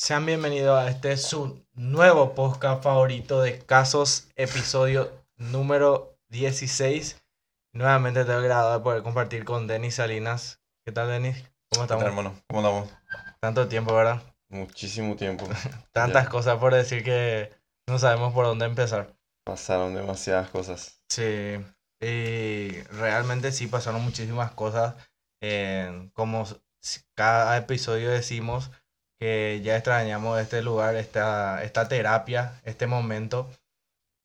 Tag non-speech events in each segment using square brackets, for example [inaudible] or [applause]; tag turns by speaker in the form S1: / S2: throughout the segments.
S1: Sean bienvenidos a este su nuevo podcast favorito de casos, episodio número 16. Nuevamente tengo el agrado de poder compartir con Denis Salinas. ¿Qué tal, Denis? ¿Cómo
S2: ¿Qué tal,
S1: estamos?
S2: hermano? ¿Cómo andamos?
S1: Tanto tiempo, ¿verdad?
S2: Muchísimo tiempo. [laughs]
S1: Tantas
S2: Ya
S1: cosas por decir que no sabemos por dónde empezar.
S2: Pasaron demasiadas cosas.
S1: Sí, y realmente sí pasaron muchísimas cosas. eh, como cada episodio decimos que ya extrañamos este lugar, esta, esta terapia, este momento.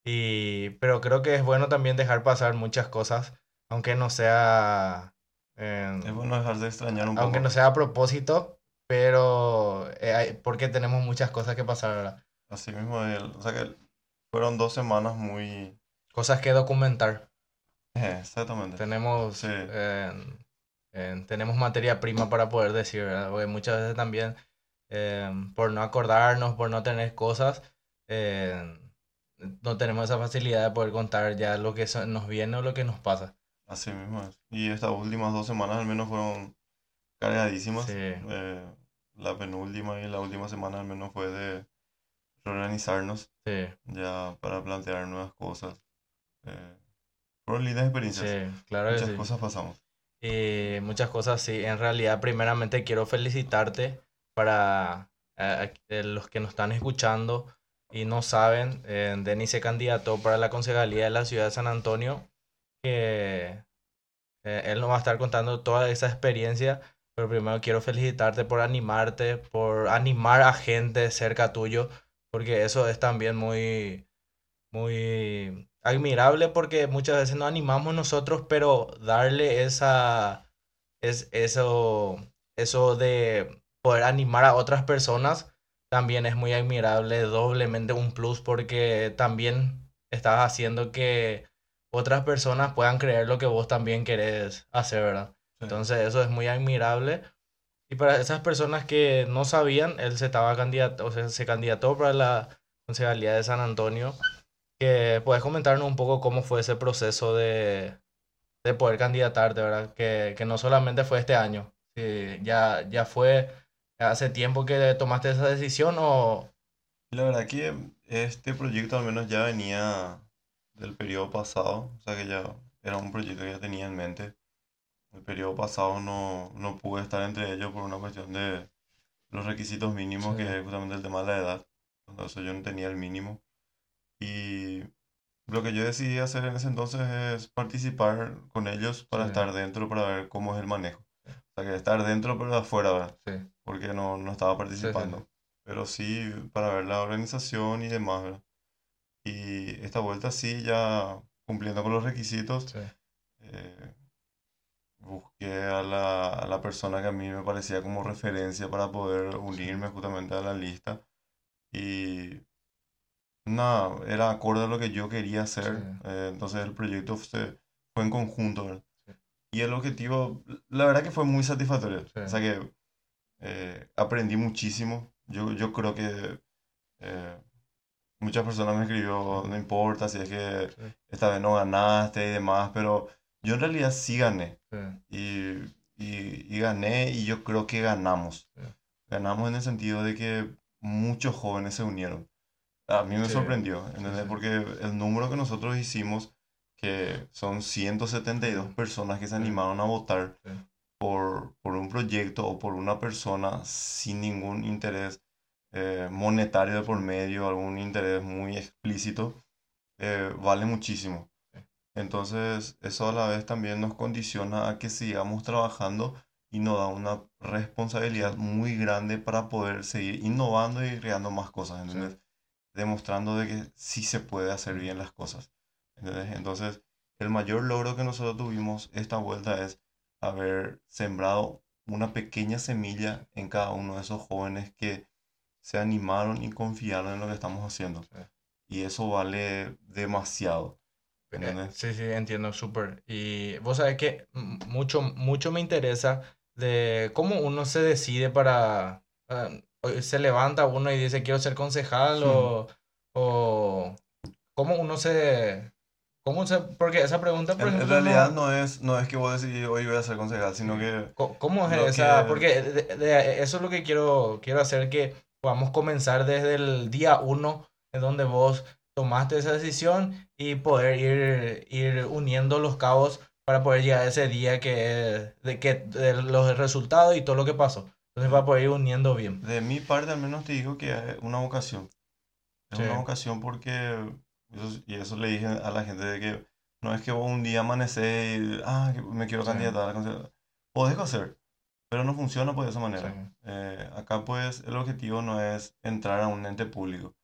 S1: Y, pero creo que es bueno también dejar pasar muchas cosas, aunque no sea, eh,
S2: Es bueno dejar de extrañar un
S1: aunque
S2: poco.
S1: no sea a propósito, pero eh, hay- porque tenemos muchas cosas que pasar, ¿verdad?
S2: Así mismo, el- o sea que fueron dos semanas muy...
S1: Cosas que documentar.
S2: eh, exactamente.
S1: tenemos,
S2: Sí.
S1: eh, tenemos materia prima para poder decir, ¿verdad? Porque muchas veces también, eh, por no acordarnos, por no tener cosas, eh, no tenemos esa facilidad de poder contar ya lo que nos viene o lo que nos pasa.
S2: Así mismo es. Y estas últimas dos semanas al menos fueron cargadísimas.
S1: Sí.
S2: Eh, la penúltima y la última semana al menos fue de reorganizarnos
S1: Sí,
S2: ya para plantear nuevas cosas. Eh, fueron lindas experiencias.
S1: sí, claro que
S2: Muchas
S1: sí.
S2: cosas pasamos.
S1: Y muchas cosas, sí. En realidad, primeramente quiero felicitarte para eh, eh, los que nos están escuchando y no saben, eh, Denis se candidató para la concejalía de la ciudad de San Antonio, que eh, él nos va a estar contando toda esa experiencia, pero primero quiero felicitarte por animarte, por animar a gente cerca tuyo, porque eso es también muy, muy admirable porque muchas veces nos animamos nosotros, pero darle esa, es, eso, eso de poder animar a otras personas también es muy admirable, doblemente un plus porque también estás haciendo que otras personas puedan creer lo que vos también querés hacer, ¿verdad?
S2: Sí.
S1: Entonces eso es muy admirable. Y para esas personas que no sabían, él se estaba candidato, o sea, se candidató para la concejalía de San Antonio. Que puedes comentarnos un poco cómo fue ese proceso de, de poder candidatarte, ¿verdad? Que, que no solamente fue este año. Sí, ya, ya fue hace tiempo que tomaste esa decisión o...
S2: La verdad que este proyecto al menos ya venía del periodo pasado, o sea que ya era un proyecto que ya tenía en mente. El periodo pasado no, no pude estar entre ellos por una cuestión de los requisitos mínimos,
S1: Sí.
S2: que es justamente el tema de la edad. Eso yo no tenía el mínimo. Y lo que yo decidí hacer en ese entonces es participar con ellos para
S1: Sí.
S2: estar dentro, para ver cómo es el manejo. O sea que estar dentro pero de afuera, ¿verdad?
S1: Sí,
S2: porque no, no estaba
S1: sí,
S2: participando.
S1: sí.
S2: Pero sí para ver la organización y demás, ¿verdad? Y esta vuelta sí, ya cumpliendo con los requisitos,
S1: sí.
S2: eh, busqué a la, a la persona que a mí me parecía como referencia para poder unirme justamente a la lista. Y nada, era acorde a lo que yo quería hacer.
S1: Sí.
S2: eh, entonces el proyecto se, fue en conjunto, ¿verdad? Y el objetivo, la verdad que fue muy satisfactorio.
S1: Sí.
S2: O sea que eh, aprendí muchísimo. Yo, yo creo que eh, muchas personas me escribió, no importa si es que
S1: Sí.
S2: esta vez no ganaste y demás, pero yo en realidad sí gané.
S1: Sí,
S2: Y, y, y gané y yo creo que ganamos. Ganamos en el sentido de que muchos jóvenes se unieron. A mí me sorprendió, ¿entendés? Porque el número que nosotros hicimos, que son 172
S1: Sí.
S2: personas que se animaron a votar por, por un proyecto o por una persona sin ningún interés eh, monetario de por medio, algún interés muy explícito, eh, vale muchísimo. Entonces, eso a la vez también nos condiciona a que sigamos trabajando y nos da una responsabilidad muy grande para poder seguir innovando y creando más cosas, ¿entendés? Demostrando de que sí se puede hacer bien las cosas. Entonces, el mayor logro que nosotros tuvimos esta vuelta es haber sembrado una pequeña semilla en cada uno de esos jóvenes que se animaron y confiaron en lo que estamos haciendo.
S1: Sí.
S2: Y eso vale demasiado.
S1: Eh. Sí, sí, entiendo súper. Y vos sabés que mucho, mucho me interesa de cómo uno se decide para... eh, se levanta uno y dice quiero ser concejal o, o cómo uno se... ¿Cómo se...? Porque esa pregunta, por
S2: En, en
S1: ejemplo, no-
S2: realidad no es, no es que vos decidís hoy voy a ser concejal, sino que
S1: ¿Cómo es esa?
S2: que-
S1: Porque de- de- eso es lo que quiero, quiero hacer, que podamos comenzar desde el día uno, en donde vos tomaste esa decisión y poder ir, ir uniendo los cabos para poder llegar a ese día que, de, que de los resultados y todo lo que pasó. Entonces va a poder ir uniendo bien.
S2: De mi parte al menos te digo que es una vocación. Es
S1: Sí.
S2: una vocación porque, eso- y eso le dije a la gente de que no es que vos un día amanecés y, ah, me quiero
S1: Sí.
S2: candidatar a la Podés hacer, pero no funciona pues de esa
S1: Sí.
S2: manera. Eh, acá pues el objetivo no es entrar a un ente público,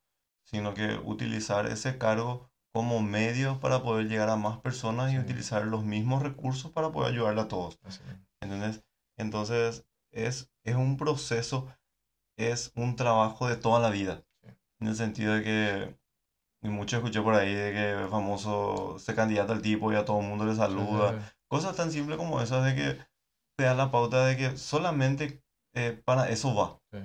S2: sino que utilizar ese cargo como medio para poder llegar a más personas y
S1: Sí.
S2: utilizar los mismos recursos para poder ayudarle a todos. ¿Entendés? Entonces, es, es un proceso, es un trabajo de toda la vida.
S1: Sí.
S2: En el sentido de que, y mucho escuché por ahí de que el famoso se candidata al tipo y a todo el mundo le saluda.
S1: Sí,
S2: Cosas tan simples como esas de que te dan la pauta de que solamente eh, para eso va.
S1: Sí.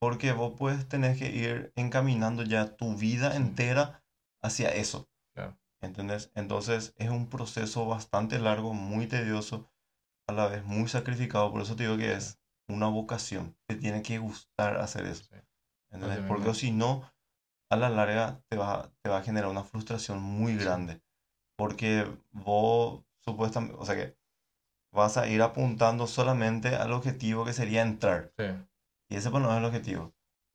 S2: Porque vos puedes tener que ir encaminando ya tu vida
S1: Sí.
S2: entera hacia eso.
S1: Claro.
S2: ¿Entendés? Entonces es un proceso bastante largo, muy tedioso, a la vez muy sacrificado. Por eso te digo que es una vocación. Te tiene que gustar hacer eso. ¿Entendés? Porque si no, a la larga te va, te va a generar una frustración muy grande. Porque vos supuestamente, o sea que vas a ir apuntando solamente al objetivo que sería entrar.
S1: Sí,
S2: Y ese pues no es el objetivo.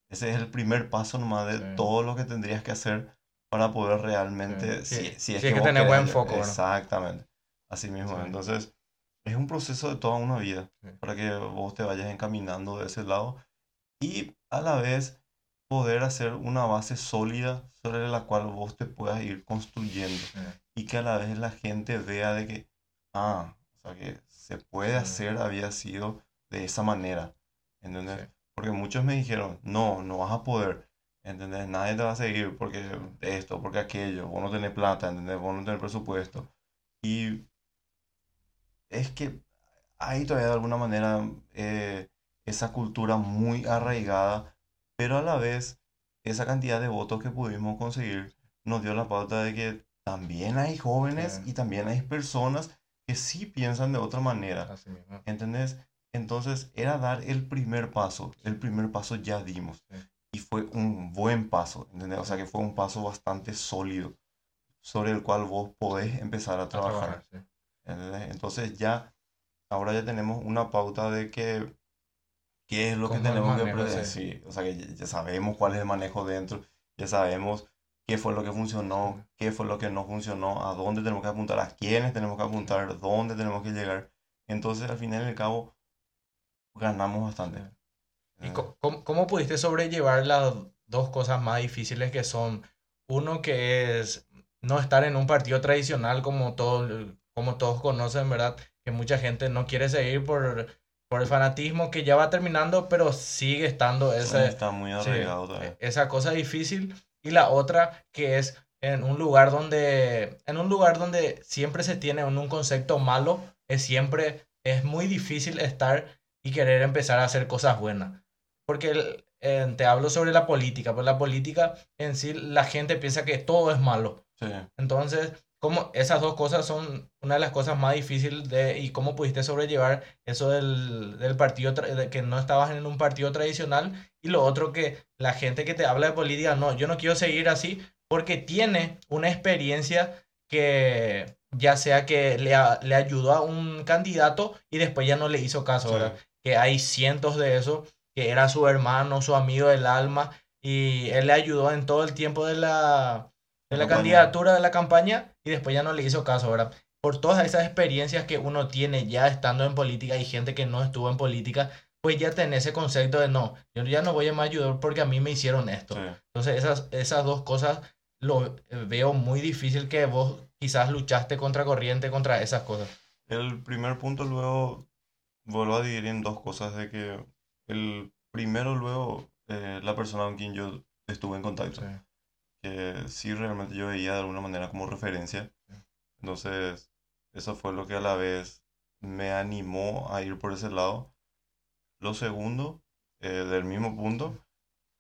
S2: Ese es el primer paso nomás de
S1: Sí.
S2: todo lo que tendrías que hacer para poder realmente,
S1: Sí.
S2: si,
S1: Sí,
S2: si es que
S1: que tener buen foco.
S2: Exactamente. Así mismo. Entonces, es un proceso de toda una vida para que vos te vayas encaminando de ese lado y a la vez poder hacer una base sólida sobre la cual vos te puedas ir construyendo
S1: sí.
S2: y que a la vez la gente vea de que, ah, o sea, que se puede
S1: Sí.
S2: hacer, había sido de esa manera, ¿entendés?
S1: Sí.
S2: Porque muchos me dijeron, no, no vas a poder, ¿entendés? Nadie te va a seguir porque esto, porque aquello, vos no tenés plata, ¿entendés? Vos no tenés presupuesto. Y es que hay todavía de alguna manera eh, esa cultura muy arraigada, pero a la vez esa cantidad de votos que pudimos conseguir nos dio la pauta de que también hay jóvenes
S1: Sí.
S2: y también hay personas que sí piensan de otra manera.
S1: Así mismo.
S2: ¿Entendés? Entonces era dar el primer paso. El primer paso ya dimos.
S1: Sí.
S2: Y fue un buen paso. ¿Entendés? O sea que fue un paso bastante sólido sobre el cual vos podés empezar a
S1: A
S2: trabajar.
S1: trabajar, sí.
S2: ¿entendés? Entonces ya, ahora ya tenemos una pauta de que qué es lo que tenemos que
S1: manejo,
S2: pre-
S1: sí.
S2: sí, O sea que ya, sabemos cuál es el manejo dentro. Ya sabemos qué fue lo que funcionó, qué fue lo que no funcionó, a dónde tenemos que apuntar, a quiénes tenemos que apuntar, dónde tenemos que llegar. Entonces, al final y al cabo, ganamos bastante.
S1: ¿Y
S2: Eh,
S1: cómo, cómo pudiste sobrellevar las dos cosas más difíciles que son, uno que es no estar en un partido tradicional como, todo, como todos conocen, ¿verdad? Que mucha gente no quiere seguir por, por el fanatismo que ya va terminando, pero sigue estando ese,
S2: está muy
S1: Sí, esa cosa difícil. Y la otra que es en un lugar donde, en un lugar donde siempre se tiene un, un concepto malo, es siempre, es muy difícil estar y querer empezar a hacer cosas buenas. Porque el- eh, te hablo sobre la política, pues la política en sí, la gente piensa que todo es malo.
S2: Sí.
S1: Entonces, como esas dos cosas son una de las cosas más difíciles de y cómo pudiste sobrellevar eso del, del partido de que no estabas en un partido tradicional y lo otro que la gente que te habla de política, no, yo no quiero seguir así porque tiene una experiencia que ya sea que le, a- le ayudó a un candidato y después ya no le hizo caso,
S2: Sí.
S1: ¿verdad? Que hay cientos de eso, que era su hermano, su amigo del alma y él le ayudó en todo el tiempo de la, de la candidatura de la campaña y después ya no le hizo caso, ¿verdad? Por todas esas experiencias que uno tiene ya estando en política y gente que no estuvo en política, pues ya tenés ese concepto de no, yo ya no voy a más ayudar porque a mí me hicieron esto.
S2: Sí.
S1: Entonces esas, esas dos cosas lo eh, veo muy difícil que vos quizás luchaste contra corriente contra esas cosas.
S2: El primer punto luego vuelvo a dividir en dos cosas de que el primero luego eh, la persona con quien yo estuve en contacto, que sí realmente yo veía de alguna manera como referencia.
S1: Sí.
S2: Entonces, eso fue lo que a la vez me animó a ir por ese lado. Lo segundo, eh, del mismo punto,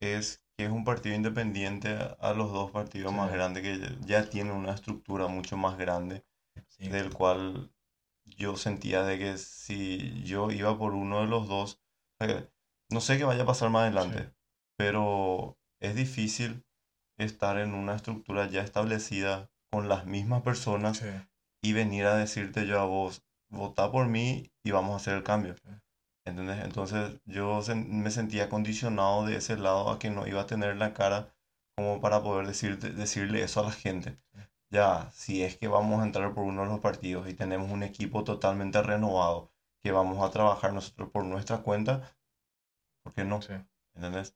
S2: es que es un partido independiente a los dos partidos más
S1: Sí.
S2: grandes que ya, tienen una estructura mucho más grande
S1: Sí.
S2: del cual yo sentía de que si yo iba por uno de los dos, no sé qué vaya a pasar más adelante, pero es difícil estar en una estructura ya establecida con las mismas personas y venir a decirte yo a vos, vota por mí y vamos a hacer el cambio. ¿Entendés? Entonces yo me sentía condicionado de ese lado a que no iba a tener la cara como para poder decirte, decirle eso a la gente. Ya, si es que vamos a entrar por uno de los partidos y tenemos un equipo totalmente renovado, que vamos a trabajar nosotros por nuestra cuenta, ¿por qué no? ¿Entendés?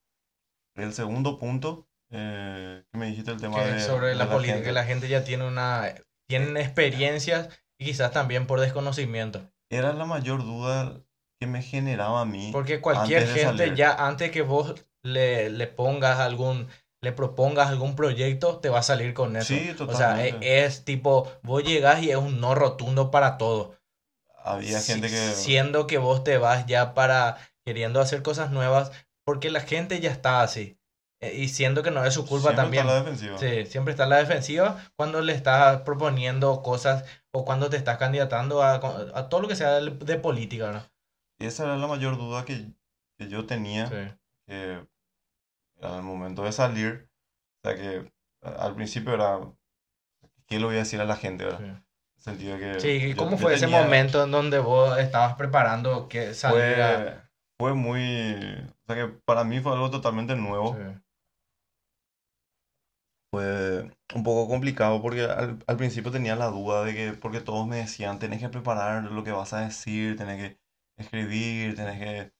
S2: El segundo punto, eh, que me dijiste el tema de...
S1: Sobre la, política, que la gente ya tiene una... Tienen experiencias y quizás también por desconocimiento.
S2: Era la mayor duda que me generaba a mí.
S1: Porque cualquier gente ya antes que vos le, le pongas algún le propongas algún proyecto, te va a salir con eso. Sí, totalmente. O sea, e, es, tipo, vos llegás y es un no rotundo para todo.
S2: Había gente que...
S1: Siendo que vos te vas ya para queriendo hacer cosas nuevas, porque la gente ya está así. Eh, y siendo que no es su culpa también.
S2: Está la defensiva.
S1: Sí, siempre está en la defensiva cuando le estás proponiendo cosas o cuando te estás candidatando a, a todo lo que sea de, política, ¿no?
S2: Y esa era la mayor duda que, que yo tenía. Sí. Que al momento de salir, o sea que al principio era, ¿qué le voy a decir a la gente? ¿verdad? Sí. sentido que
S1: sí, ¿cómo fue ese momento en donde vos estabas preparando que
S2: saliera? Fue, fue, muy, o sea que para mí fue algo totalmente nuevo. Sí. Fue un poco complicado porque al, al, principio tenía la duda de que, porque todos me decían, tenés que preparar lo que vas a decir, tenés que escribir, tenés que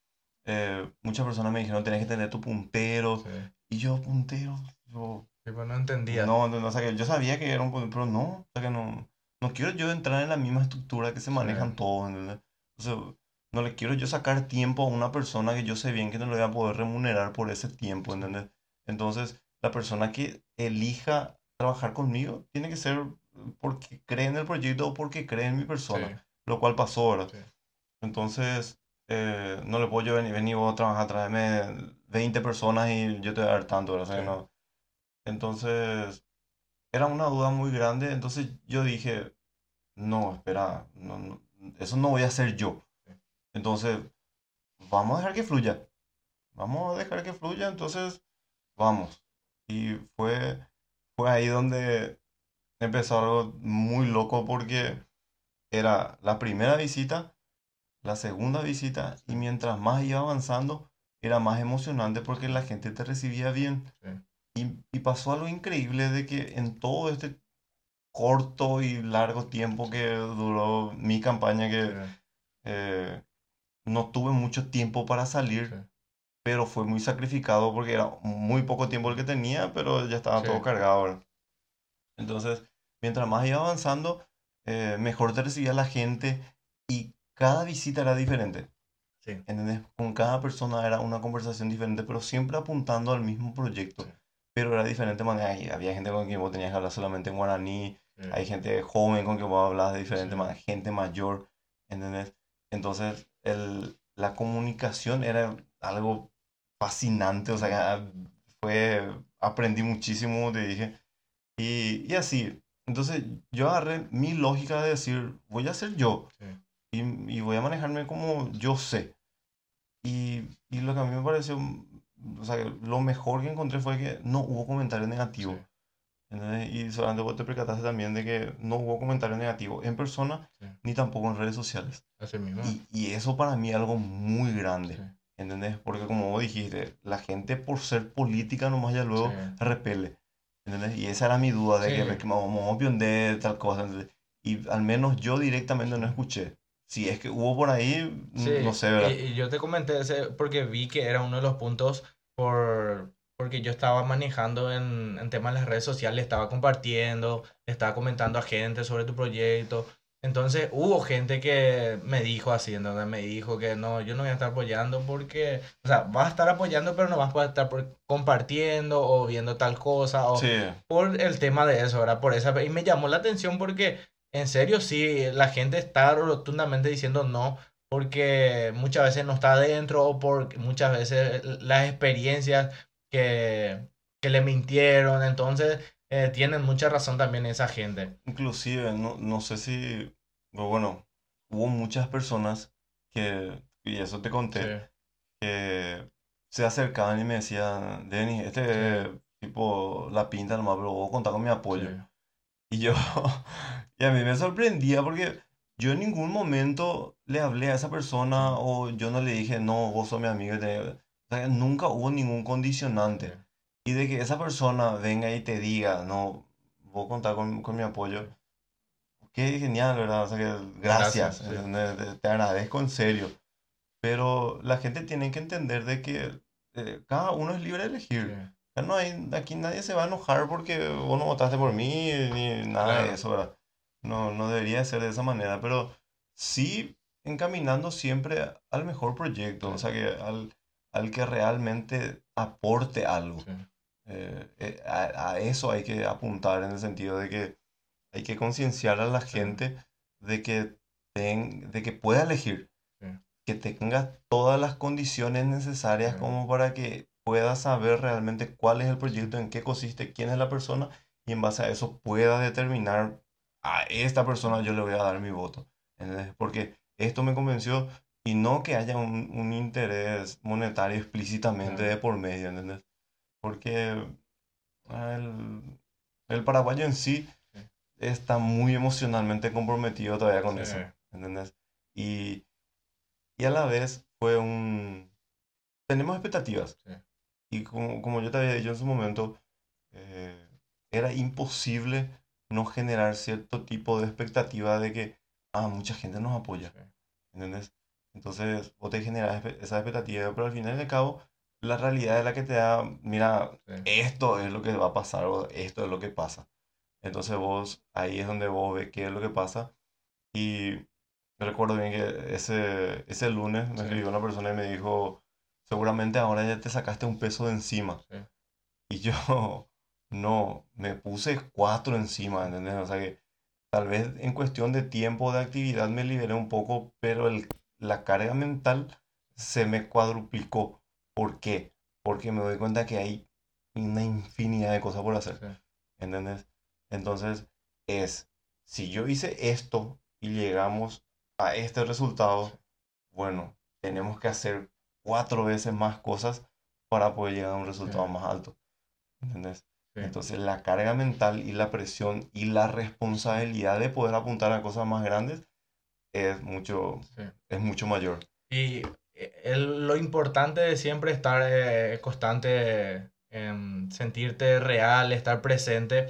S2: eh, muchas personas me dijeron, tenés que tener tu puntero. Y yo, puntero, yo...
S1: Pues no entendía.
S2: No, no, o sea, que yo sabía que era un puntero, pero no, o sea, que no, no quiero yo entrar en la misma estructura que se manejan todos, ¿entendés? O sea, no le quiero yo sacar tiempo a una persona que yo sé bien que no le voy a poder remunerar por ese tiempo, ¿entendés? Entonces, la persona que elija trabajar conmigo tiene que ser porque cree en el proyecto o porque cree en mi persona, lo cual pasó, ahora Entonces, eh, no le puedo yo venir, venir vos a trabajar, traerme 20 personas y yo te voy a dar tanto, o sea, no. Entonces, era una duda muy grande, entonces yo dije, no, espera, no, eso no voy a hacer yo. Entonces, vamos a dejar que fluya. Vamos a dejar que fluya, entonces, vamos. Y fue, fue ahí donde empezó algo muy loco porque era la primera visita la segunda visita y mientras más iba avanzando era más emocionante porque la gente te recibía bien. Y, y, pasó algo increíble de que en todo este corto y largo tiempo que duró mi campaña, que eh, no tuve mucho tiempo para salir, pero fue muy sacrificado porque era muy poco tiempo el que tenía, pero ya estaba todo cargado. Entonces, mientras más iba avanzando, eh, mejor te recibía la gente y cada visita era diferente. Sí. ¿Entendés? Con cada persona era una conversación diferente, pero siempre apuntando al mismo proyecto. Pero era de diferente manera. Había gente con quien vos tenías que hablar solamente en guaraní. Hay gente joven con quien vos hablas de diferente manera. Gente mayor. ¿Entendés? Entonces, el, la comunicación era algo fascinante. O sea, fue. Aprendí muchísimo, te dije. Y, y así. Entonces, yo agarré mi lógica de decir, voy a ser yo. Sí y, voy a manejarme como yo sé. Y, y, lo que a mí me pareció, o sea, lo mejor que encontré fue que no hubo comentarios negativos. Y solamente vos te percataste también de que no hubo comentarios negativos en persona ni tampoco en redes sociales. Y, y, eso para mí es algo muy grande. ¿Entendés? Porque como vos dijiste, la gente por ser política nomás ya luego repele. ¿Entendés? Y esa era mi duda de que, que vamos a tal cosa. Y al menos yo directamente no escuché si es que hubo por ahí, no sé, ¿verdad?
S1: Y, yo te comenté ese porque vi que era uno de los puntos por porque yo estaba manejando en, en temas de las redes sociales, estaba compartiendo, estaba comentando a gente sobre tu proyecto. Entonces hubo gente que me dijo así, entonces me dijo que no, yo no voy a estar apoyando porque, o sea, vas a estar apoyando, pero no vas a estar compartiendo o viendo tal cosa, o por el tema de eso, ¿verdad? Por esa, y me llamó la atención porque en serio, sí, la gente está rotundamente diciendo no, porque muchas veces no está adentro o porque muchas veces las experiencias que, que le mintieron, entonces eh, tienen mucha razón también esa gente.
S2: Inclusive, no, no sé si, bueno, hubo muchas personas que, y eso te conté, que se acercaban y me decían, Denis, este tipo la pinta nomás, pero vos contás con mi apoyo. Y yo, [laughs] y a mí me sorprendía porque yo en ningún momento le hablé a esa persona o yo no le dije, no, vos sos mi amigo. O sea, nunca hubo ningún condicionante. Y de que esa persona venga y te diga, no, vos contás con, con mi apoyo. Qué genial, ¿verdad? O sea, que gracias, te, agradezco en serio. Pero la gente tiene que entender de que eh, cada uno es libre de elegir. No hay, aquí nadie se va a enojar porque vos no votaste por mí ni nada de eso, ¿verdad? No, no debería ser de esa manera, pero sí encaminando siempre al mejor proyecto, o sea, que al, al que realmente aporte algo. Eh, eh, a, eso hay que apuntar en el sentido de que hay que concienciar a la gente de que, ten, de que pueda elegir, que tenga todas las condiciones necesarias como para que pueda saber realmente cuál es el proyecto, en qué consiste, quién es la persona y en base a eso pueda determinar a esta persona yo le voy a dar mi voto. Porque esto me convenció y no que haya un, un interés monetario explícitamente de por medio, ¿entendés? Porque el, el, paraguayo en sí está muy emocionalmente comprometido todavía con eso, ¿entendés? Y, y a la vez fue un... Tenemos expectativas. Y como, como yo te había dicho en su momento, eh, era imposible no generar cierto tipo de expectativa de que, ah, mucha gente nos apoya. ¿Entendés? Entonces, vos te generas esa expectativa, pero al final y al cabo, la realidad es la que te da, mira, esto es lo que va a pasar o esto es lo que pasa. Entonces vos, ahí es donde vos ves qué es lo que pasa. Y me recuerdo bien que ese, ese lunes me escribió una persona y me dijo, seguramente ahora ya te sacaste un peso de encima. Y yo, [laughs] no, me puse cuatro encima, ¿entendés? O sea que tal vez en cuestión de tiempo de actividad me liberé un poco, pero el, la carga mental se me cuadruplicó. ¿Por qué? Porque me doy cuenta que hay una infinidad de cosas por hacer. ¿Entendés? Entonces, es, si yo hice esto y llegamos a este resultado, bueno, tenemos que hacer cuatro veces más cosas para poder llegar a un resultado más alto. ¿Entendés? Entonces la carga mental y la presión y la responsabilidad de poder apuntar a cosas más grandes es mucho, es mucho mayor.
S1: Y eh, lo importante de siempre estar eh, constante, en sentirte real, estar presente,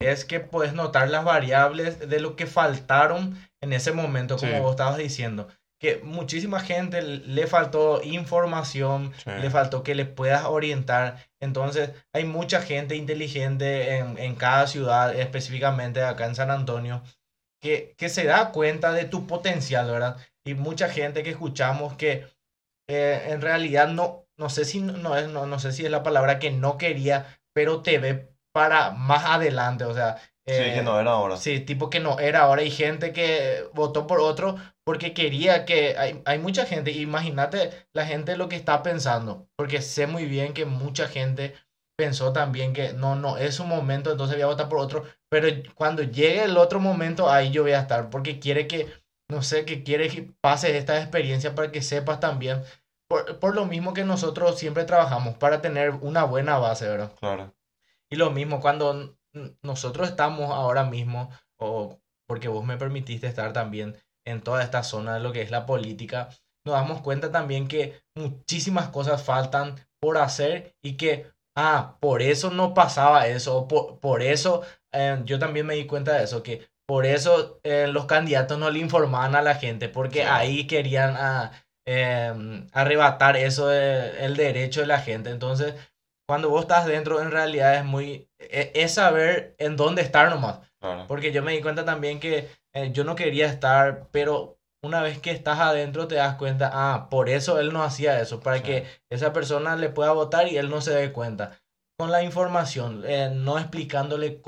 S1: es que puedes notar las variables de lo que faltaron en ese momento, como vos estabas diciendo que muchísima gente le faltó información, le faltó que le puedas orientar. Entonces, hay mucha gente inteligente en, en, cada ciudad, específicamente acá en San Antonio, que, que se da cuenta de tu potencial, ¿verdad? Y mucha gente que escuchamos que eh, en realidad no, no sé si no, es, no, no sé si es la palabra que no quería, pero te ve para más adelante, o sea,
S2: sí, que eh, no era ahora.
S1: Sí, tipo que no era ahora. Hay gente que votó por otro porque quería que. Hay, hay mucha gente, imagínate la gente lo que está pensando. Porque sé muy bien que mucha gente pensó también que no, no, es un momento, entonces voy a votar por otro. Pero cuando llegue el otro momento, ahí yo voy a estar. Porque quiere que, no sé, que quiere que pase esta experiencia para que sepas también. Por, por lo mismo que nosotros siempre trabajamos, para tener una buena base, ¿verdad?
S2: Claro.
S1: Y lo mismo, cuando nosotros estamos ahora mismo, o porque vos me permitiste estar también en toda esta zona de lo que es la política, nos damos cuenta también que muchísimas cosas faltan por hacer y que, ah, por eso no pasaba eso, por, por eso eh, yo también me di cuenta de eso, que por eso eh, los candidatos no le informaban a la gente, porque ahí querían ah, em, arrebatar eso, el derecho de la gente. Entonces, cuando vos estás dentro, en realidad es muy. E, es, saber en dónde estar nomás. Porque yo me di cuenta también que eh, yo no quería estar, pero una vez que estás adentro te das cuenta, ah, por eso él no hacía eso, para que esa persona le pueda votar y él no se dé cuenta. Con la información, eh, no explicándole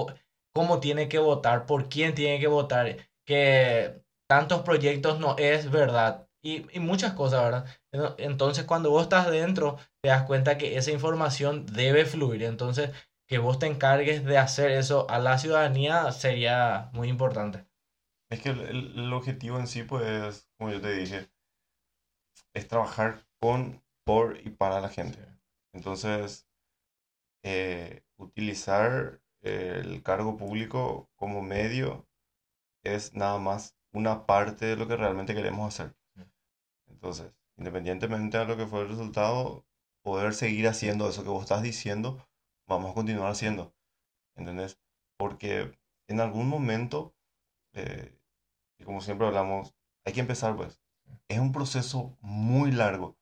S1: cómo tiene que votar, por quién tiene que votar, que tantos proyectos no es verdad y, y muchas cosas, ¿verdad? Entonces, cuando vos estás dentro, te das cuenta que esa información debe fluir. Entonces, que vos te encargues de hacer eso a la ciudadanía sería muy importante.
S2: Es que el, el objetivo en sí, pues, como yo te dije, es trabajar con por y para la gente. Entonces, eh, utilizar el cargo público como medio es nada más una parte de lo que realmente queremos hacer. Entonces, independientemente de lo que fue el resultado, poder seguir haciendo eso que vos estás diciendo, vamos a continuar haciendo. ¿Entendés? Porque en algún momento, eh, y como siempre hablamos, hay que empezar pues. Es un proceso muy largo,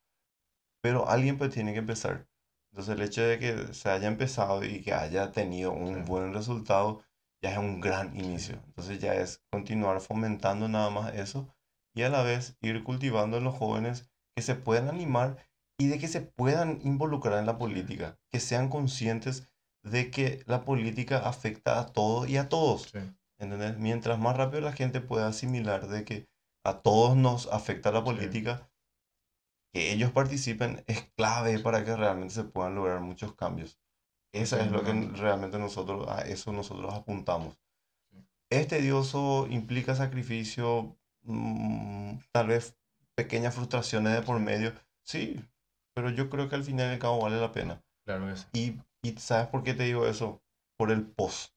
S2: pero alguien pues tiene que empezar. Entonces el hecho de que se haya empezado y que haya tenido un buen resultado ya es un gran inicio. Entonces ya es continuar fomentando nada más eso y a la vez ir cultivando en los jóvenes que se puedan animar y de que se puedan involucrar en la política, que sean conscientes de que la política afecta a todos y a todos. Mientras más rápido la gente pueda asimilar de que a todos nos afecta la política, que ellos participen es clave para que realmente se puedan lograr muchos cambios. Eso es lo que realmente nosotros, a eso nosotros apuntamos. Es tedioso, implica sacrificio, mm, tal vez pequeñas frustraciones de por medio, sí, pero yo creo que al final y al cabo vale la pena.
S1: Claro que sí.
S2: Y, y ¿sabes por qué te digo eso? Por el post.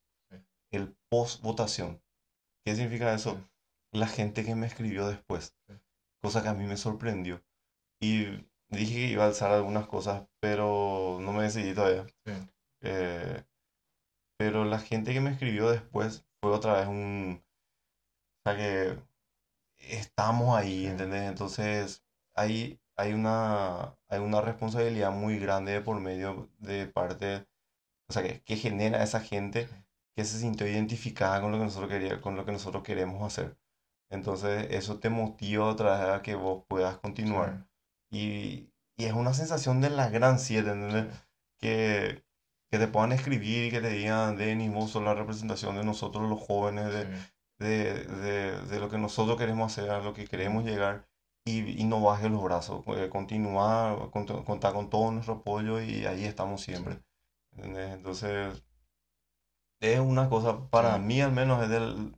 S2: El post votación. ¿Qué significa eso? La gente que me escribió después. Cosa que a mí me sorprendió. Y dije que iba a alzar algunas cosas, pero no me decidí todavía. Eh, pero la gente que me escribió después fue otra vez un... O sea que estamos ahí, ¿entendés? Entonces hay, hay, una, hay una responsabilidad muy grande por medio de parte, o sea, que, que genera esa gente que se sintió identificada con lo que nosotros, quería, con lo que nosotros queremos hacer. Entonces eso te motiva otra vez a que vos puedas continuar. Y, y, es una sensación de la gran siete, ¿entendés? Que, que te puedan escribir y que te digan, Denis, vos sos la representación de nosotros los jóvenes, de, de, de, de, lo que nosotros queremos hacer, a lo que queremos llegar y, y no bajes los brazos, eh, continuar, contar con todo nuestro apoyo y ahí estamos siempre. Entonces, es una cosa, para mí al menos, es del,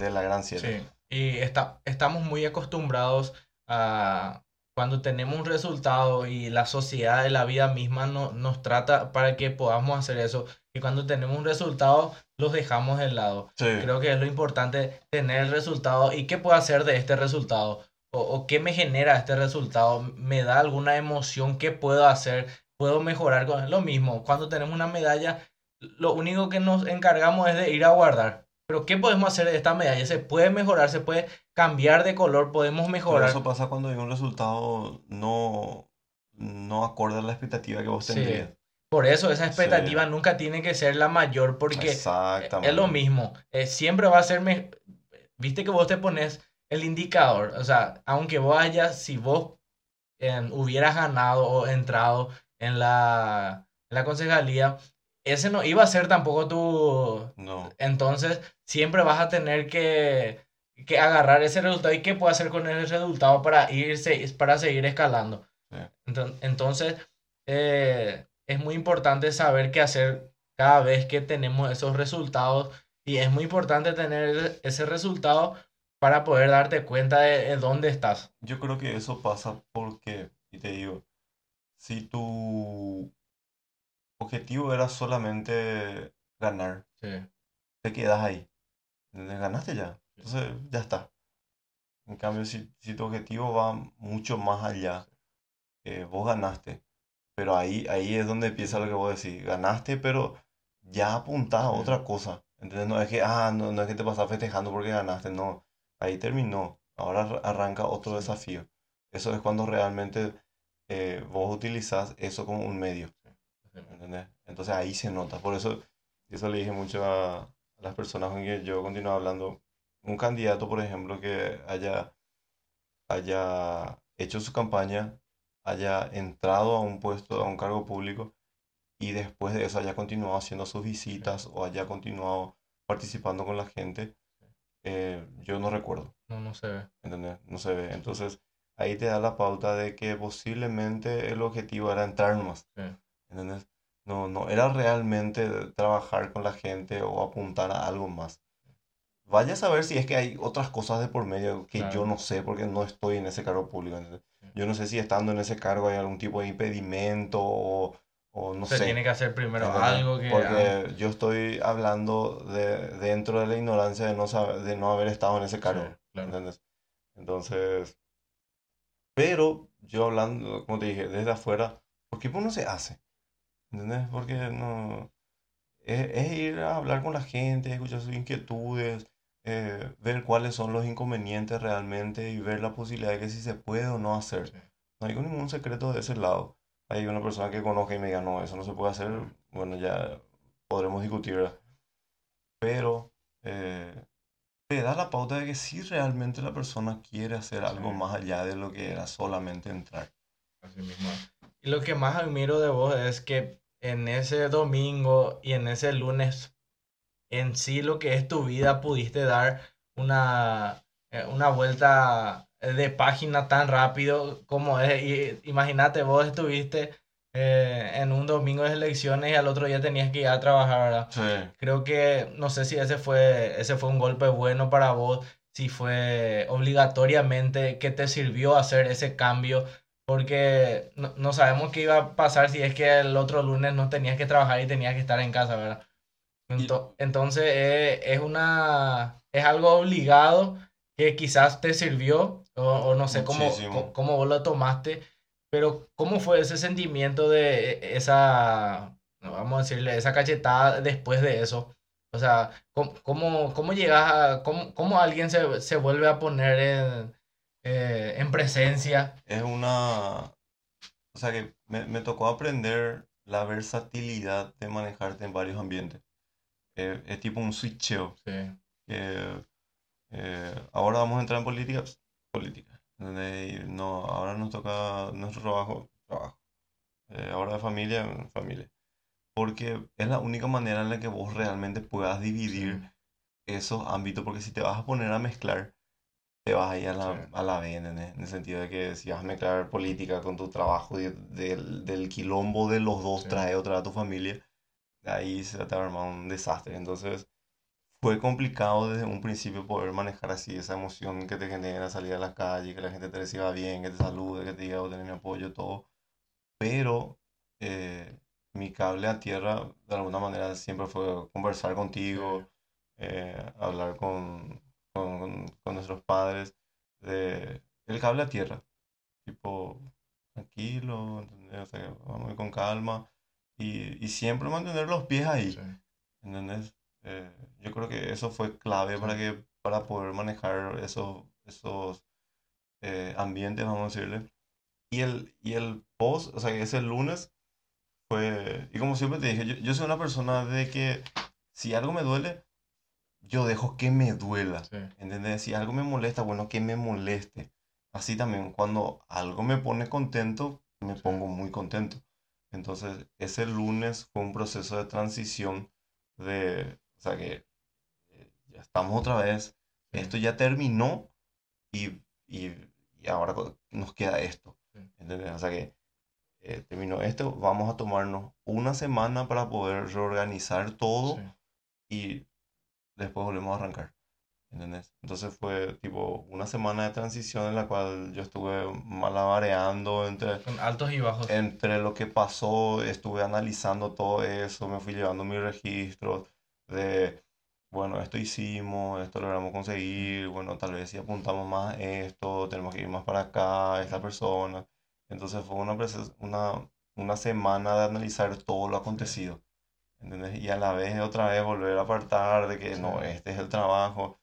S2: de la gran siete.
S1: Sí, y está, estamos muy acostumbrados a cuando tenemos un resultado y la sociedad de la vida misma no, nos trata para que podamos hacer eso, y cuando tenemos un resultado los dejamos de lado. Creo que es lo importante tener el resultado y qué puedo hacer de este resultado o, o, qué me genera este resultado, me da alguna emoción, qué puedo hacer, puedo mejorar con lo mismo. Cuando tenemos una medalla, lo único que nos encargamos es de ir a guardar. Pero ¿qué podemos hacer de esta medalla? Se puede mejorar, se puede cambiar de color, podemos mejorar.
S2: Pero eso pasa cuando hay un resultado no, no acorde a la expectativa que vos tendrías.
S1: Por eso esa expectativa nunca tiene que ser la mayor porque es lo mismo. Eh, siempre va a ser... Viste que vos te pones el indicador. O sea, aunque vos hayas, si vos hubieras ganado o entrado en la, en la concejalía, ese no iba a ser tampoco tu...
S2: No.
S1: Entonces, siempre vas a tener que, que agarrar ese resultado y qué puedo hacer con ese resultado para, irse, para seguir escalando. Entonces, eh, es muy importante saber qué hacer cada vez que tenemos esos resultados y es muy importante tener ese resultado para poder darte cuenta de, dónde estás.
S2: Yo creo que eso pasa porque, y te digo, si tu objetivo era solamente ganar, te quedas ahí. Ganaste ya. Entonces ya está. En cambio, si, tu objetivo va mucho más allá, eh, vos ganaste, pero ahí, ahí es donde empieza lo que vos decís. Ganaste, pero ya apuntás a otra cosa. ¿Entendés? No es que, ah, no, no es que te pasas festejando porque ganaste. No, ahí terminó. Ahora arranca otro desafío. Eso es cuando realmente eh, vos utilizás eso como un medio. Entonces ahí se nota. Por eso, eso le dije mucho a, las personas con que yo continuaba hablando. Un candidato, por ejemplo, que haya, haya hecho su campaña haya entrado a un puesto, a un cargo público y después de eso haya continuado haciendo sus visitas o haya continuado participando con la gente, eh, yo no recuerdo.
S1: No, no se ve.
S2: ¿Entendés? No se ve. Entonces, ahí te da la pauta de que posiblemente el objetivo era entrar más. ¿Entendés? No, no, era realmente trabajar con la gente o apuntar a algo más. Vaya a saber si es que hay otras cosas de por medio que yo no sé porque no estoy en ese cargo público. Yo no sé si estando en ese cargo hay algún tipo de impedimento o, o no
S1: Se
S2: sé.
S1: tiene que hacer primero
S2: ¿entendés?
S1: algo que... ah,
S2: Porque yo estoy hablando de dentro de la ignorancia de no saber, de no haber estado en ese cargo.
S1: sí, claro.
S2: ¿entendés? Entonces, pero yo hablando, como te dije, desde afuera, ¿por qué uno se hace? ¿Entendés? Porque no... Es, es ir a hablar con la gente, escuchar sus inquietudes, eh, ver cuáles son los inconvenientes realmente y ver la posibilidad de que si se puede o no hacer.
S1: Sí.
S2: No hay ningún secreto de ese lado. Hay una persona que conozca y me diga, no, eso no se puede hacer, bueno, ya podremos discutir. Pero eh, te da la pauta de que si realmente la persona quiere hacer algo más allá de lo que era solamente entrar.
S1: Así mismo. Y lo que más admiro de vos es que en ese domingo y en ese lunes, en sí lo que es tu vida, pudiste dar una, eh, una vuelta de página tan rápido como es. Imagínate, vos estuviste eh, en un domingo de elecciones y al otro día tenías que ir a trabajar, ¿verdad?
S2: Sí.
S1: Creo que, no sé si ese fue, ese fue un golpe bueno para vos, si fue obligatoriamente que te sirvió hacer ese cambio, porque no, no sabemos qué iba a pasar si es que el otro lunes no tenías que trabajar y tenías que estar en casa, ¿verdad? Ento- entonces eh, es una, es algo obligado que quizás te sirvió, o, o no sé cómo, cómo, cómo vos lo tomaste, pero ¿cómo fue ese sentimiento de esa, vamos a decirle, esa cachetada después de eso? O sea, ¿cómo, cómo, cómo llegas a, cómo, cómo alguien se, se vuelve a poner en, eh, en presencia?
S2: Es una... O sea que me, me tocó aprender la versatilidad de manejarte en varios ambientes. Eh, es tipo un switcheo.
S1: Sí,
S2: eh, ahora vamos a entrar en política, pues, política. no, ahora nos toca nuestro trabajo, trabajo. Eh, ahora de familia, familia. Porque es la única manera en la que vos realmente puedas dividir esos ámbitos, porque si te vas a poner a mezclar, te vas a ir a la,
S1: Sí.
S2: a la B, ¿entendés? En el sentido de que si vas a mezclar política con tu trabajo y del, del quilombo de los dos
S1: Sí.
S2: trae otra a tu familia, ahí se te va a armar un desastre. Entonces, fue complicado desde un principio poder manejar así esa emoción que te genera salir a la calle, que la gente te reciba bien, que te salude, que te diga, "Oh, tenés mi apoyo, todo. Pero eh, mi cable a tierra, de alguna manera, siempre fue conversar contigo, eh, hablar con, con, con nuestros padres, de el cable a tierra. Tipo, tranquilo. O sea, vamos con calma. Y, y siempre mantener los pies ahí.
S1: sí.
S2: ¿Entendés? Eh, yo creo que eso fue clave para que para poder manejar esos, esos eh, ambientes, vamos a decirle. Y el, y el post, o sea, ese lunes fue, y como siempre te dije, yo, yo soy una persona de que si algo me duele, yo dejo que me duela.
S1: Sí.
S2: ¿Entendés? Si algo me molesta, bueno, que me moleste. Así también, cuando algo me pone contento, me
S1: Sí.
S2: pongo muy contento. Entonces, ese lunes fue un proceso de transición de, o sea, que eh, ya estamos otra vez,
S1: Sí.
S2: esto ya terminó y, y, y ahora nos queda esto. ¿Entendés? O sea que eh, terminó esto, vamos a tomarnos una semana para poder reorganizar todo y después volvemos a arrancar. ¿Entendés? Entonces fue tipo una semana de transición en la cual yo estuve malabareando entre,
S1: Con altos y bajos.
S2: entre lo que pasó, estuve analizando todo eso, me fui llevando mis registros de, bueno, esto hicimos, esto logramos conseguir, bueno, tal vez si apuntamos más a esto, tenemos que ir más para acá, esta persona. Entonces fue una, una, una semana de analizar todo lo acontecido. ¿Entendés? Y a la vez otra vez volver a apartar de que no,
S1: Sí.
S2: este es el trabajo.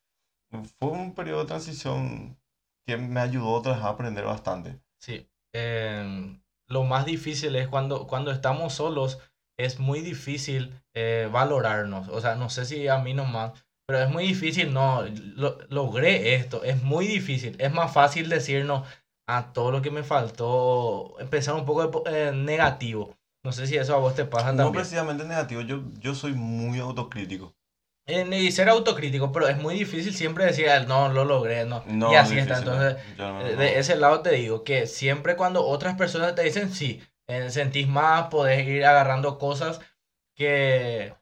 S2: Fue un periodo de transición que me ayudó otra vez a aprender bastante.
S1: Sí, em, lo más difícil es cuando, cuando estamos solos, es muy difícil eh, valorarnos. O sea, no sé si a mí nomás, pero es muy difícil, no, lo- logré esto, es muy difícil. Es más fácil decirnos a todo lo que me faltó, empezar un poco de eh, negativo. No sé si eso a vos te pasa
S2: No
S1: también.
S2: precisamente negativo, yo, yo soy muy autocrítico.
S1: Eh, y ser autocrítico, pero es muy difícil siempre decir, "Ah, no, lo logré, no.
S2: No,
S1: y así
S2: difícil,
S1: está. Entonces,
S2: no-
S1: Eh,
S2: no.
S1: De ese lado te digo que siempre cuando otras personas te dicen sí, eh, sentís más, podés ir agarrando cosas que...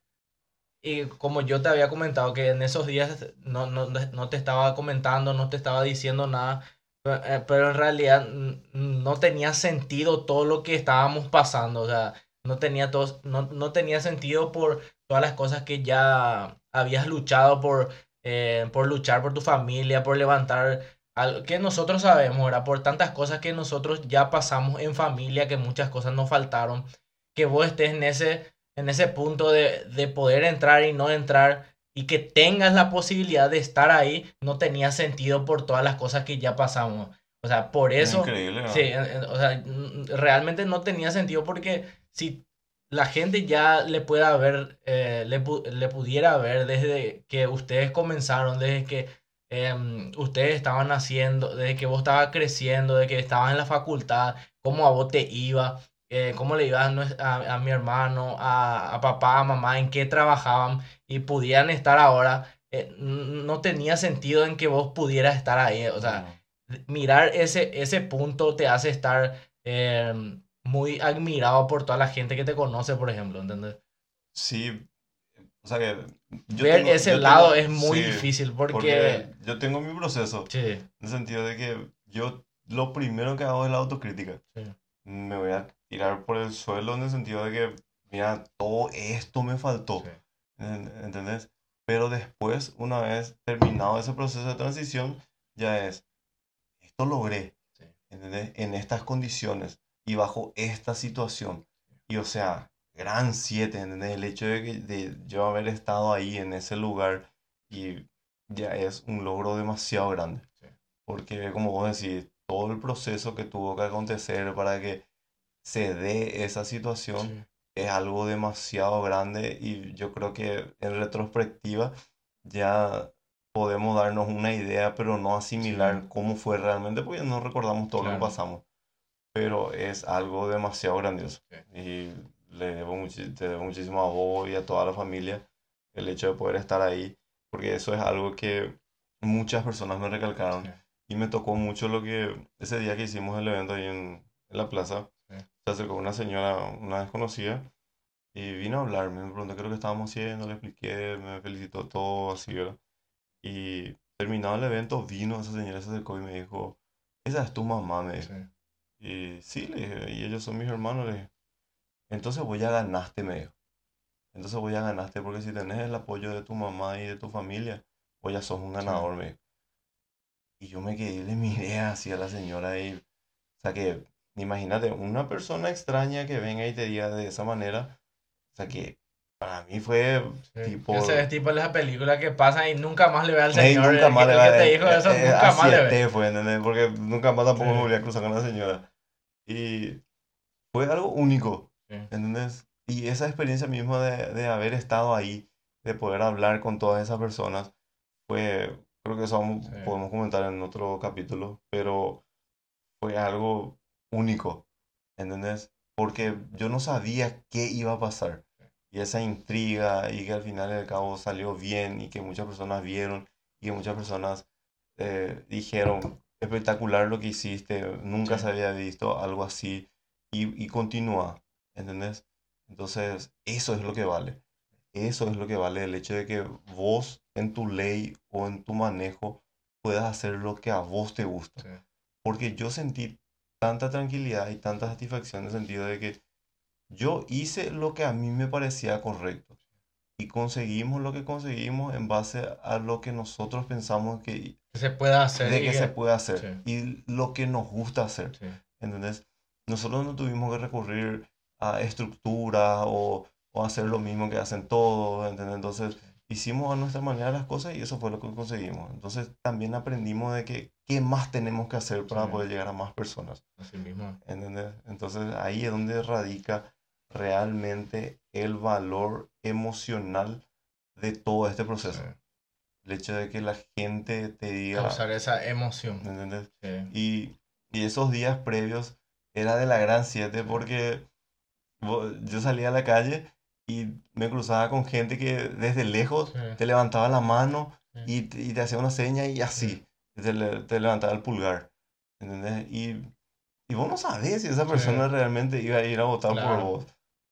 S1: Y como yo te había comentado que en esos días no, no, no te estaba comentando, no te estaba diciendo nada, eh, pero, en realidad no tenía sentido todo lo que estábamos pasando. O sea, no tenía, todo, no, no tenía sentido por todas las cosas que ya habías luchado por, eh, por luchar por tu familia, por levantar algo que nosotros sabemos, era por tantas cosas que nosotros ya pasamos en familia, que muchas cosas nos faltaron, que vos estés en ese, en ese punto de, de poder entrar y no entrar y que tengas la posibilidad de estar ahí, no tenía sentido por todas las cosas que ya pasamos. O sea, por eso... Increíble, Sí, o sea, realmente no tenía sentido porque si la gente ya le pueda ver, eh, le, le, pudiera ver desde que ustedes comenzaron, desde que em, ustedes estaban haciendo, desde que vos estabas creciendo, desde que estabas en la facultad, cómo a vos te iba, eh, cómo le iba a, a, mi hermano, a, a, papá, a mamá, en qué trabajaban y pudieran estar ahora, eh, no tenía sentido en que vos pudieras estar ahí. O sea, mirar ese, ese punto te hace estar em, muy admirado por toda la gente que te conoce, por ejemplo, ¿entendés?
S2: Sí, o sea que...
S1: Ver ese lado es muy difícil porque...
S2: Yo tengo mi proceso. Sí. En el sentido de que yo lo primero que hago es la autocrítica. Sí. Me voy a tirar por el suelo en el sentido de que, mira, todo esto me faltó. ¿Entendés? Pero después, una vez terminado ese proceso de transición, ya es, esto logré. ¿Entendés? En estas condiciones y bajo esta situación. Y o sea, gran 7, ¿entendés? El hecho de, que, de yo haber estado ahí en ese lugar y ya es un logro demasiado grande. Porque como vos decís, todo el proceso que tuvo que acontecer para que se dé esa situación es algo demasiado grande y yo creo que en retrospectiva ya podemos darnos una idea, pero no asimilar cómo fue realmente, porque no recordamos todo lo que pasamos. Pero es algo demasiado grandioso. Y le debo, muchísimo a vos y a toda la familia el hecho de poder estar ahí, porque eso es algo que muchas personas me recalcaron. Y me tocó mucho lo que ese día que hicimos el evento ahí en, en la plaza, se acercó una señora, una desconocida, y vino a hablarme, me preguntó qué es lo que estábamos haciendo, le expliqué, me felicitó todo así, ¿verdad? Y terminado el evento, vino esa señora, se acercó y me dijo, esa es tu mamá, me dijo. Y sí, le dije, y ellos son mis hermanos, le dije. Entonces vos ya ganaste, me dijo. Entonces vos ya ganaste porque si tenés el apoyo de tu mamá y de tu familia, vos ya sos un ganador, me dijo. Y yo me quedé, le miré así a la señora y, o sea que, imagínate, una persona extraña que venga y te diga de esa manera, o sea que para mí fue tipo...
S1: Ese es tipo esa película que pasa y nunca más le ve al señor. nunca más le ve. te dijo eso,
S2: eh, nunca más le ve. fue, Porque nunca más tampoco me volví a cruzar con la señora. Y fue algo único, ¿entendés? Y esa experiencia misma de, de, haber estado ahí, de poder hablar con todas esas personas, fue, creo que eso podemos comentar en otro capítulo, pero fue algo único, ¿entendés? Porque yo no sabía qué iba a pasar. Y esa intriga y que al final del cabo salió bien y que muchas personas vieron y que muchas personas eh, dijeron, espectacular lo que hiciste, nunca se había visto algo así y, y continúa, ¿entendés? Entonces, eso es lo que vale. Eso es lo que vale el hecho de que vos en tu ley o en tu manejo puedas hacer lo que a vos te gusta. Porque yo sentí tanta tranquilidad y tanta satisfacción en el sentido de que yo hice lo que a mí me parecía correcto y conseguimos lo que conseguimos en base a lo que nosotros pensamos que,
S1: se puede hacer.
S2: De que, se puede hacer. Y lo que nos gusta hacer. ¿Entendés? Nosotros no tuvimos que recurrir a estructura o, o, hacer lo mismo que hacen todos. ¿entendés? Entonces hicimos a nuestra manera las cosas y eso fue lo que conseguimos. Entonces también aprendimos de que qué más tenemos que hacer para poder llegar a más personas.
S1: Así mismo.
S2: ¿Entendés? Entonces ahí es donde radica realmente el valor emocional de todo este proceso. El hecho de que la gente te diga...
S1: Causar esa emoción.
S2: ¿Entendés? Y, y, esos días previos era de la gran siete porque yo salía a la calle y me cruzaba con gente que desde lejos te levantaba la mano y, y, te hacía una seña y así, te, te, levantaba el pulgar. ¿Entendés? Y, y vos no sabés si esa persona realmente iba a ir a votar por vos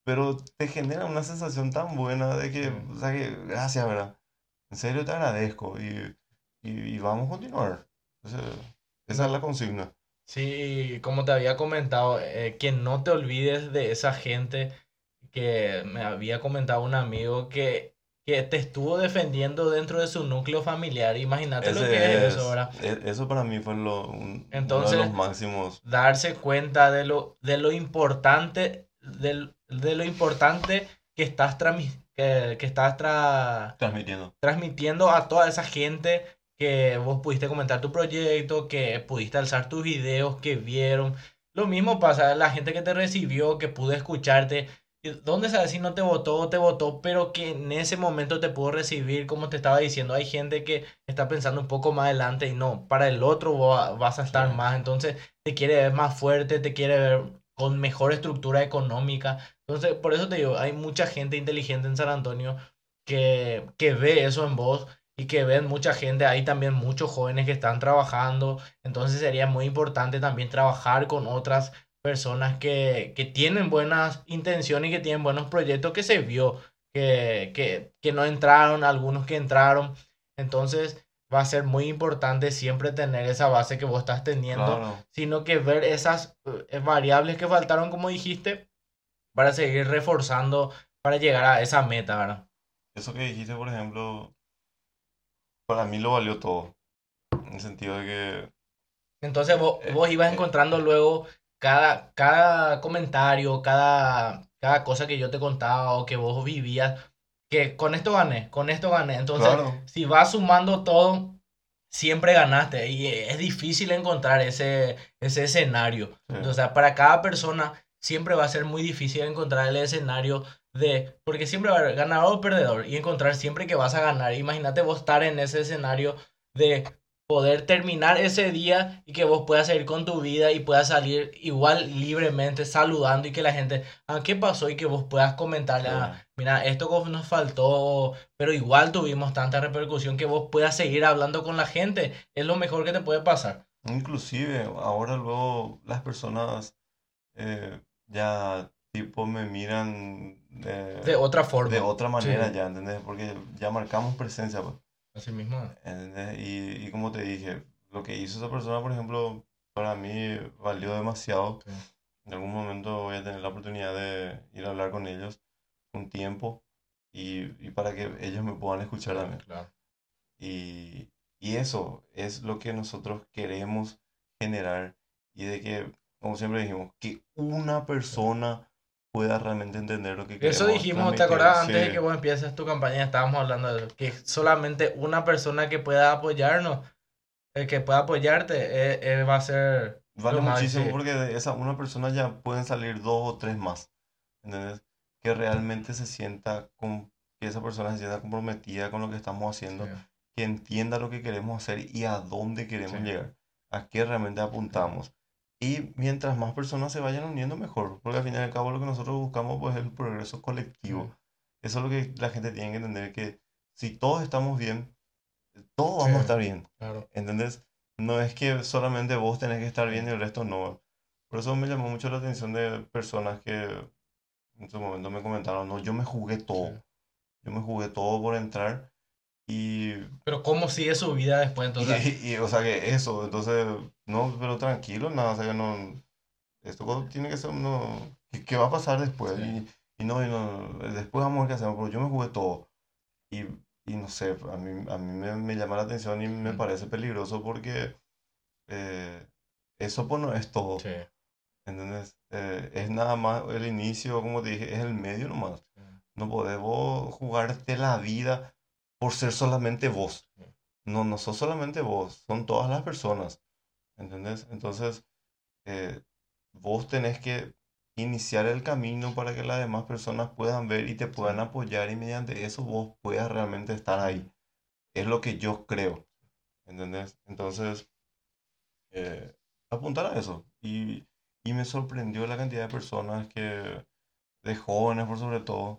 S2: pero te genera una sensación tan buena de que, o sea, que gracias, ¿verdad? En serio te agradezco y, y, vamos a continuar. Esa es la consigna.
S1: Sí, como te había comentado, eh, que no te olvides de esa gente que me había comentado un amigo que, que te estuvo defendiendo dentro de su núcleo familiar. Imagínate lo que es eso,
S2: es,
S1: ¿verdad?
S2: e- eso para mí fue lo, un- uno de los máximos.
S1: darse cuenta de lo, de lo importante, del- de lo importante que estás, que, que estás tra-
S2: Transmitiendo.
S1: transmitiendo a toda esa gente que vos pudiste comentar tu proyecto, que pudiste alzar tus videos, que vieron. Lo mismo pasa, la gente que te recibió, que pudo escucharte. ¿Dónde sabes si no te votó o te votó, pero que en ese momento te pudo recibir, como te estaba diciendo? Hay gente que está pensando un poco más adelante y no, para el otro vas a estar
S2: Sí.
S1: más, entonces te quiere ver más fuerte, te quiere ver con mejor estructura económica. Entonces, por eso te digo, hay mucha gente inteligente en San Antonio que, que ve eso en vos y que ven mucha gente, hay también muchos jóvenes que están trabajando, entonces sería muy importante también trabajar con otras personas que, que tienen buenas intenciones y que tienen buenos proyectos que se vio, que, que, que no entraron, algunos que entraron, entonces va a ser muy importante siempre tener esa base que vos estás teniendo,
S2: Claro.
S1: sino que ver esas eh, variables que faltaron, como dijiste, para seguir reforzando, para llegar a esa meta, ¿verdad?
S2: Eso que dijiste, por ejemplo, para mí lo valió todo. En el sentido de que
S1: Entonces vos,
S2: Eh,
S1: vos ibas
S2: eh.
S1: encontrando luego cada, cada comentario, cada, cada cosa que yo te contaba o que vos vivías, que con esto gané, con esto gané. Entonces,
S2: Claro.
S1: si vas sumando todo, siempre ganaste. Y es difícil encontrar ese, ese escenario.
S2: Sí.
S1: O sea, para cada persona siempre va a ser muy difícil encontrar el escenario de, porque siempre va a haber ganador o perdedor y encontrar siempre que vas a ganar. Imagínate vos estar en ese escenario de poder terminar ese día y que vos puedas seguir con tu vida y puedas salir igual libremente saludando y que la gente, ah, ¿qué pasó? Y que vos puedas comentarle, ah, mira, esto nos faltó, pero igual tuvimos tanta repercusión que vos puedas seguir hablando con la gente. Es lo mejor que te puede pasar.
S2: Inclusive, ahora luego las personas eh, ya tipo me miran de,
S1: De otra forma.
S2: de otra manera
S1: Sí.
S2: ya, ¿entendés? Porque ya marcamos presencia, pues,
S1: Así mismo.
S2: ¿entendés? Y, y como te dije, lo que hizo esa persona, por ejemplo, para mí valió demasiado.
S1: Sí.
S2: En algún momento voy a tener la oportunidad de ir a hablar con ellos un tiempo y, y para que ellos me puedan escuchar también.
S1: Claro.
S2: Y, y eso es lo que nosotros queremos generar y de que, como siempre dijimos, que una persona pueda realmente entender lo que queremos
S1: Eso dijimos, ¿te acordás? Antes de que vos empieces tu campaña, estábamos hablando de que solamente una persona que pueda apoyarnos, el que pueda apoyarte, eh, eh, va a ser
S2: Vale muchísimo porque de esa una persona ya pueden salir dos o tres más. ¿Entendés? Que realmente se sienta con, que esa persona se sienta comprometida con lo que estamos haciendo,
S1: Sí.
S2: que entienda lo que queremos hacer y a dónde queremos
S1: Sí.
S2: llegar, a qué realmente apuntamos. Y mientras más personas se vayan uniendo, mejor, porque al fin y al cabo lo que nosotros buscamos pues, es el progreso colectivo. Eso es lo que la gente tiene que entender, que si todos estamos bien, todos vamos
S1: Sí.
S2: a estar bien.
S1: Claro.
S2: ¿Entendés? No es que solamente vos tenés que estar bien y el resto no. Por eso me llamó mucho la atención de personas que en su momento me comentaron, no, yo me jugué todo.
S1: Sí.
S2: Yo me jugué todo por entrar y,
S1: Pero ¿cómo sigue su vida después? [laughs]
S2: y,
S1: Entonces,
S2: y, o sea que eso, entonces, no, pero tranquilo, nada, o sea que no, esto tiene que ser, no, ¿qué, qué va a pasar después?
S1: Sí.
S2: Y, y no, y no, después vamos a ver qué hacemos, pero yo me jugué todo. Y, y no sé, a mí, a mí me, me llama la atención y me parece peligroso porque eh, eso pues no es todo,
S1: sí.
S2: ¿entendés? Eh, es nada más el inicio, como te dije, es el medio nomás. No podés vos jugarte la vida por ser solamente vos. No, no sos solamente vos, son todas las personas, ¿entendés? Entonces, eh, vos tenés que iniciar el camino para que las demás personas puedan ver y te puedan apoyar y mediante eso vos puedas realmente estar ahí. Es lo que yo creo, ¿entendés? Entonces, eh, apuntar a eso. Y, y me sorprendió la cantidad de personas que, de jóvenes por sobre todo,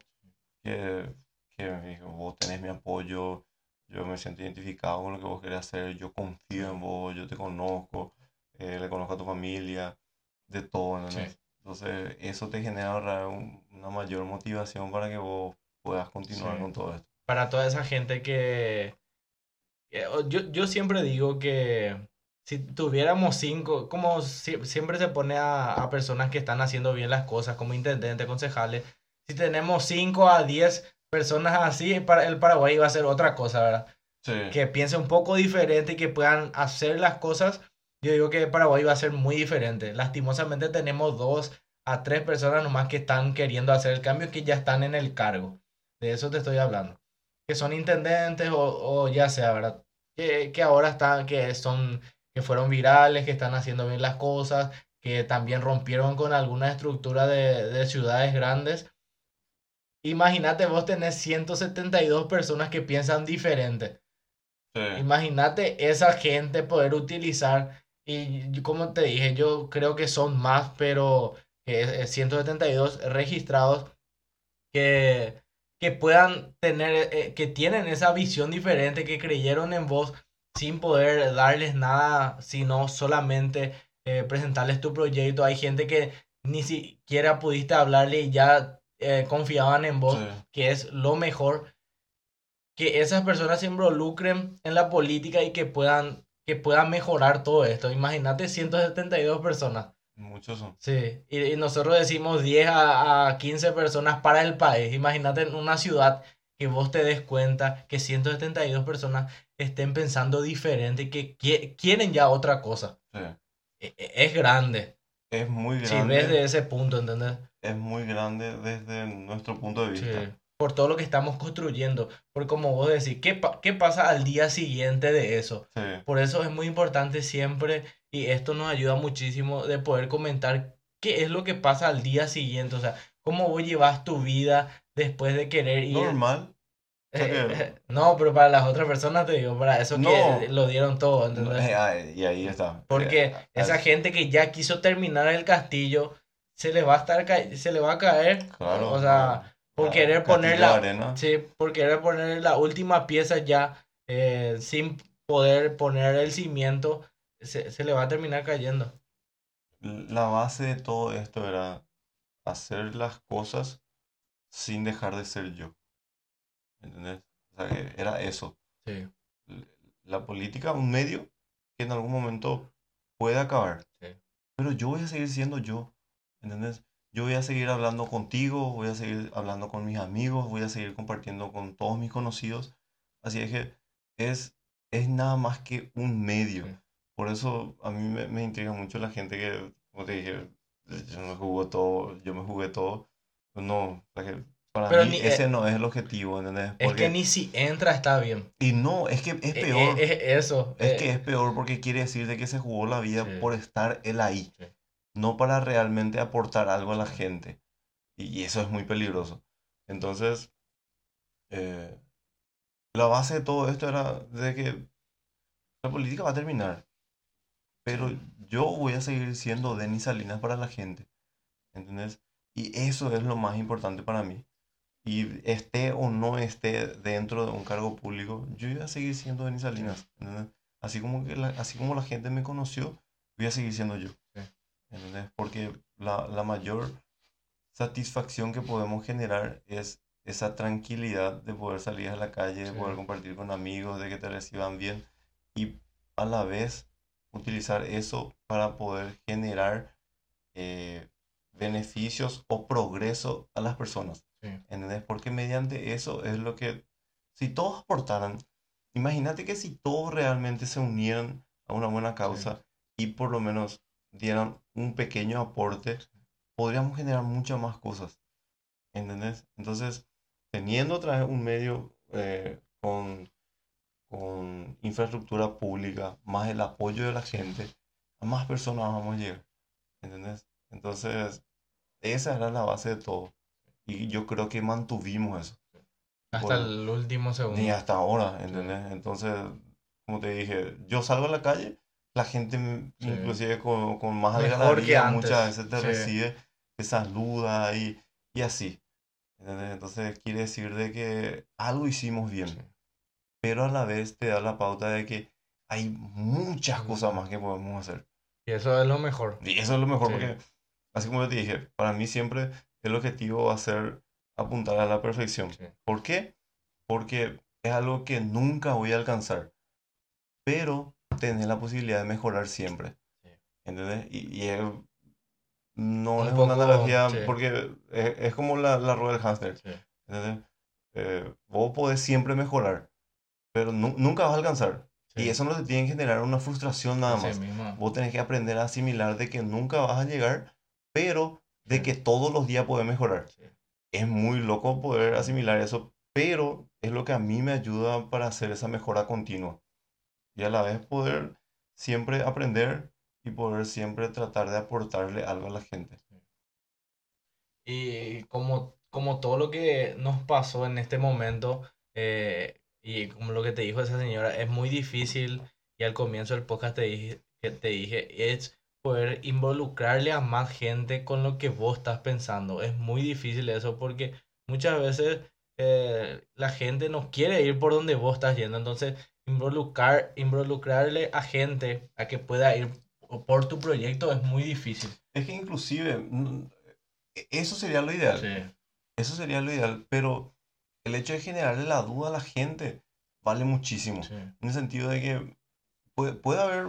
S2: que, que vos tenés mi apoyo, yo me siento identificado con lo que vos querés hacer, yo confío en vos, yo te conozco, eh, le conozco a tu familia, de todo, ¿entendés?
S1: Sí.
S2: Entonces, eso te genera ra- un- una mayor motivación para que vos puedas continuar
S1: Sí.
S2: con todo esto.
S1: Para toda esa gente que... yo, yo siempre digo que si tuviéramos cinco, como siempre se pone a, a, personas que están haciendo bien las cosas, como intendentes, concejales, si tenemos cinco a diez personas así, el Paraguay va a ser otra cosa, ¿verdad? Sí. Que piense un poco diferente y que puedan hacer las cosas. Yo digo que Paraguay va a ser muy diferente. Lastimosamente tenemos dos a tres personas nomás que están queriendo hacer el cambio que ya están en el cargo. De eso te estoy hablando. Que son intendentes o, o ya sea, ¿verdad? Que, que ahora están, que son, que fueron virales, que están haciendo bien las cosas, que también rompieron con alguna estructura de, de ciudades grandes Imagínate vos tenés 172 personas que piensan diferente. Imagínate esa gente poder utilizar, y como te dije, yo creo que son más, pero 172 registrados que, que puedan tener, eh, que tienen esa visión diferente, que creyeron en vos sin poder darles nada, sino solamente eh, presentarles tu proyecto. Hay gente que ni siquiera pudiste hablarle y ya eh, confiaban en vos, que es lo mejor, que esas personas se involucren en la política y que puedan, que puedan mejorar todo esto. Imagínate 172 personas.
S2: Muchos son.
S1: Sí, y, nosotros decimos 10 a, a 15 personas para el país. Imagínate en una ciudad que vos te des cuenta que 172 personas estén pensando diferente y que quieren ya otra cosa. E, e, es grande.
S2: Es muy grande.
S1: Si ves de ese punto, ¿entendés?
S2: Es muy grande desde nuestro punto de vista.
S1: Por todo lo que estamos construyendo. Por como vos decís, ¿qué, ¿qué pasa al día siguiente de eso? Por eso es muy importante siempre, y esto nos ayuda muchísimo, de poder comentar qué es lo que pasa al día siguiente. O sea, cómo vos llevas tu vida después de querer ir.
S2: Normal.
S1: no, pero para las otras personas te digo, para eso que lo dieron todo.
S2: Eh, y ahí está.
S1: Porque eh, esa gente que ya quiso terminar el castillo se le va a estar se le va a caer. Claro. O sea, por querer poner la sí, por querer poner la última pieza ya eh, sin poder poner el cimiento, se, se, le va a terminar cayendo.
S2: La base de todo esto era hacer las cosas sin dejar de ser yo. ¿Entendés? O sea, era eso. Sí. La política, un medio que en algún momento puede acabar. Sí. Pero yo voy a seguir siendo yo. ¿Entendés? Yo voy a seguir hablando contigo, voy a seguir hablando con mis amigos, voy a seguir compartiendo con todos mis conocidos. Así es que es, es nada más que un medio. Por eso a mí me, me, intriga mucho la gente que, como te dije, yo me jugué todo, yo me jugué todo. No, para mí ese eh, no es el objetivo, ¿entendés?
S1: es que ni si entra está bien.
S2: Y no, es que es
S1: e,
S2: peor.
S1: Es, eso.
S2: Es que es peor porque quiere decir de que se jugó la vida por estar él ahí no para realmente aportar algo a la gente. Y eso es muy peligroso. Entonces, eh, la base de todo esto era de que la política va a terminar. Pero yo voy a seguir siendo Denis Salinas para la gente. ¿Entendés? Y eso es lo más importante para mí. Y esté o no esté dentro de un cargo público, yo voy a seguir siendo Denis Salinas. Así como, que así como la gente me conoció, voy a seguir siendo yo. Porque la, la mayor satisfacción que podemos generar es esa tranquilidad de poder salir a la calle, de poder compartir con amigos, de que te reciban bien y a la vez utilizar eso para poder generar eh, beneficios o progreso a las personas. ¿Entendés? Porque mediante eso es lo que, si todos aportaran, imagínate que si todos realmente se unieran a una buena causa y por lo menos dieran un pequeño aporte, podríamos generar muchas más cosas. ¿Entendés? Entonces, teniendo otra vez un medio eh, con, con infraestructura pública, más el apoyo de la gente, a más personas vamos a llegar. ¿Entendés? Entonces, esa era la base de todo. Y yo creo que mantuvimos eso.
S1: Hasta el último segundo.
S2: Ni hasta ahora, ¿entendés? Entonces, como te dije, yo salgo a la calle la gente inclusive con, con más alegría muchas veces te recibe, te saluda y, y así. Entonces quiere decir de que algo hicimos bien, pero a la vez te da la pauta de que hay muchas cosas más que podemos hacer.
S1: Y eso es lo mejor.
S2: Y eso es lo mejor porque, así como te dije, para mí siempre el objetivo va a ser apuntar a la perfección. ¿Por qué? Porque es algo que nunca voy a alcanzar, pero tenés la posibilidad de mejorar siempre.
S1: Sí.
S2: ¿Entendés? Y, y es- no
S1: Un
S2: es
S1: poco,
S2: una analogía
S1: sí.
S2: porque es, es como la, la rueda del hámster.
S1: Sí.
S2: ¿entendés? Eh, vos podés siempre mejorar, pero nu- nunca vas a alcanzar. Y eso no te tiene que generar una frustración nada más.
S1: mismo.
S2: Vos tenés que aprender a asimilar de que nunca vas a llegar, pero de que todos los días puedes mejorar.
S1: Sí.
S2: Es muy loco poder asimilar eso, pero es lo que a mí me ayuda para hacer esa mejora continua. Y a la vez poder siempre aprender y poder siempre tratar de aportarle algo a la gente.
S1: Y como, como todo lo que nos pasó en este momento, eh, y como lo que te dijo esa señora, es muy difícil, y al comienzo del podcast te dije, que te dije, es poder involucrarle a más gente con lo que vos estás pensando. Es muy difícil eso porque muchas veces eh, la gente no quiere ir por donde vos estás yendo. Entonces, involucrar, involucrarle a gente a que pueda ir por tu proyecto es muy difícil.
S2: Es que inclusive eso sería lo ideal.
S1: Sí,
S2: Eso sería lo ideal, pero el hecho de generarle la duda a la gente vale muchísimo.
S1: sí,
S2: En el sentido de que puede, puede haber,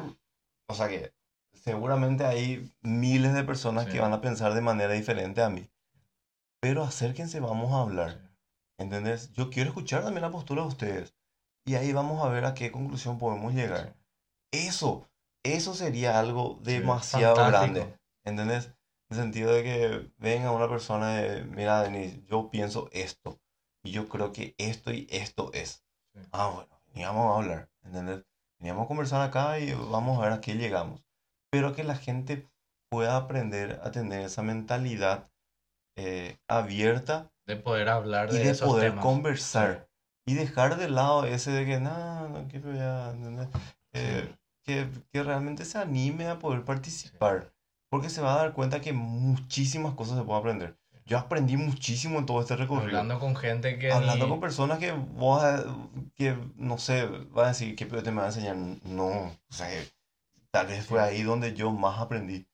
S2: o sea que seguramente hay miles de personas
S1: Sí.
S2: que van a pensar de manera diferente a mí. Pero acérquense, vamos a hablar. ¿Entendés? Yo quiero escuchar también la postura de ustedes. Y ahí vamos a ver a qué conclusión podemos llegar. Eso, eso sería algo demasiado
S1: fantástico.
S2: grande. ¿Entendés? En el sentido de que venga una persona de, mira, Denis, yo pienso esto. Y yo creo que esto y esto es.
S1: Sí.
S2: Ah, bueno, veníamos a hablar. ¿Entendés? Veníamos a conversar acá y vamos a ver a qué llegamos. Pero que la gente pueda aprender a tener esa mentalidad eh, abierta
S1: De poder hablar
S2: y
S1: de
S2: de
S1: esos
S2: poder
S1: temas.
S2: conversar. Y dejar de lado ese de que, no, no quiero ya, ¿entendés? Eh, que, que realmente se anime a poder participar. Porque se va a dar cuenta que muchísimas cosas se pueden aprender. Yo aprendí muchísimo en todo este recorrido.
S1: Hablando con gente que
S2: Hablando
S1: ni-
S2: con personas que vos, que no sé, vas a decir, ¿qué te me va a enseñar? No, o sea, tal vez fue ahí donde yo más aprendí.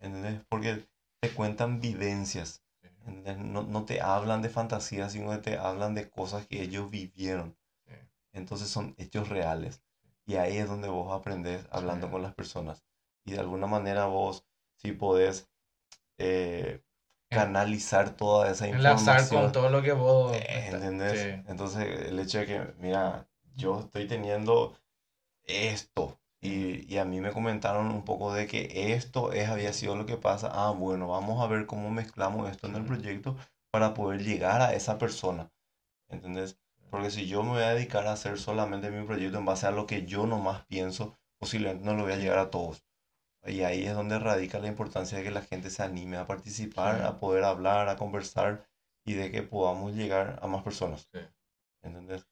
S2: ¿Entendés? Porque te cuentan vivencias. No, no te hablan de fantasías, sino que te hablan de cosas que ellos vivieron.
S1: Sí.
S2: Entonces son hechos reales. Y ahí es donde vos aprendés hablando
S1: Sí.
S2: con las personas. Y de alguna manera vos, si podés eh, canalizar toda esa
S1: enlazar
S2: información.
S1: con todo lo que vos...
S2: Eh, ¿Entendés?
S1: Sí.
S2: Entonces, el hecho de que, mira, yo estoy teniendo esto y, y a mí me comentaron un poco de que esto es, había sido lo que pasa. Ah, bueno, vamos a ver cómo mezclamos esto en el proyecto para poder llegar a esa persona. ¿Entendés? Porque si yo me voy a dedicar a hacer solamente mi proyecto en base a lo que yo nomás pienso, posiblemente no lo voy a llegar a todos. Y ahí es donde radica la importancia de que la gente se anime a participar,
S1: Sí.
S2: a poder hablar, a conversar y de que podamos llegar a más personas.
S1: Sí.
S2: ¿Entendés?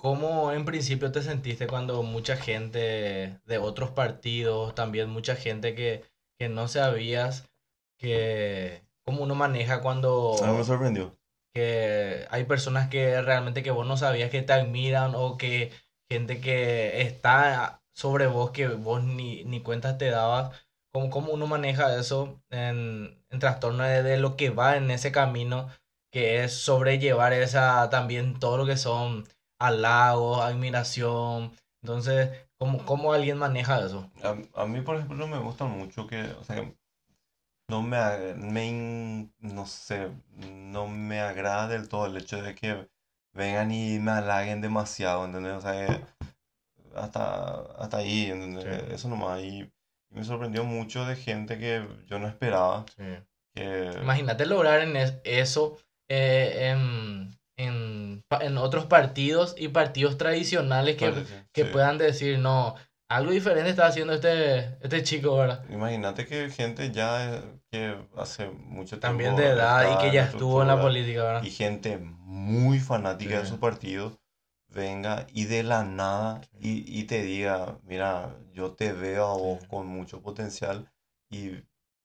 S1: ¿Cómo en principio te sentiste cuando mucha gente de otros partidos, también mucha gente que, que no sabías que cómo uno maneja cuando
S2: A mí me sorprendió.
S1: que hay personas que realmente que vos no sabías que te admiran o que gente que está sobre vos que vos ni, ni cuentas te dabas? ¿Cómo, cómo uno maneja eso en, en trastorno de, de lo que va en ese camino que es sobrellevar esa también todo lo que son halagos, admiración? Entonces, ¿cómo, cómo alguien maneja eso?
S2: A, a mí, por ejemplo, me gusta mucho que, o sea, que no me, me no sé, no me agrada del todo el hecho de que vengan y me halaguen demasiado, ¿entendés? O sea, que hasta, hasta ahí, ¿entendés?
S1: Sí.
S2: Eso nomás. Y, y me sorprendió mucho de gente que yo no esperaba, que...
S1: Imagínate lograr en es- eso eh, en, en, en otros partidos y partidos tradicionales que,
S2: parece,
S1: que
S2: sí.
S1: puedan decir, no, algo diferente está haciendo este, este chico, ¿verdad?
S2: Imagínate que gente ya que hace mucho
S1: También
S2: tiempo
S1: de edad y que ya estuvo en la política, ¿verdad?
S2: y gente muy fanática de
S1: Sí.
S2: su partido venga y de la nada y, y te diga, mira, yo te veo a vos con mucho potencial y,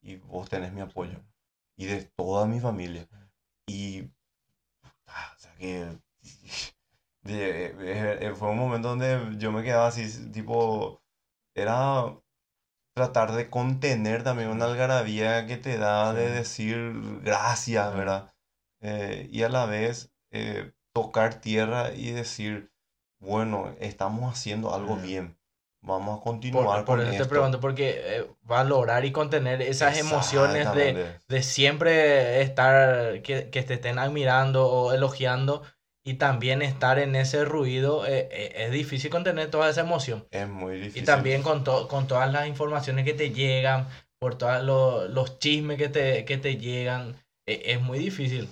S2: y vos tenés mi apoyo y de toda mi familia. Y, que [laughs] fue un momento donde yo me quedaba así, tipo, era tratar de contener también una algarabía que te da de decir gracias. ¿verdad? Eh, y a la vez eh, tocar tierra y decir, bueno, estamos haciendo algo bien. Vamos a continuar
S1: Por, por
S2: con
S1: eso te pregunto, porque eh, valorar y contener esas emociones de, de siempre estar, que, que te estén admirando o elogiando y también estar en ese ruido, eh, eh, es difícil contener toda esa emoción.
S2: Es muy
S1: Y
S2: difícil.
S1: también con, to- con todas las informaciones que te llegan, por todos los, los chismes que te, que te llegan, eh, es muy difícil.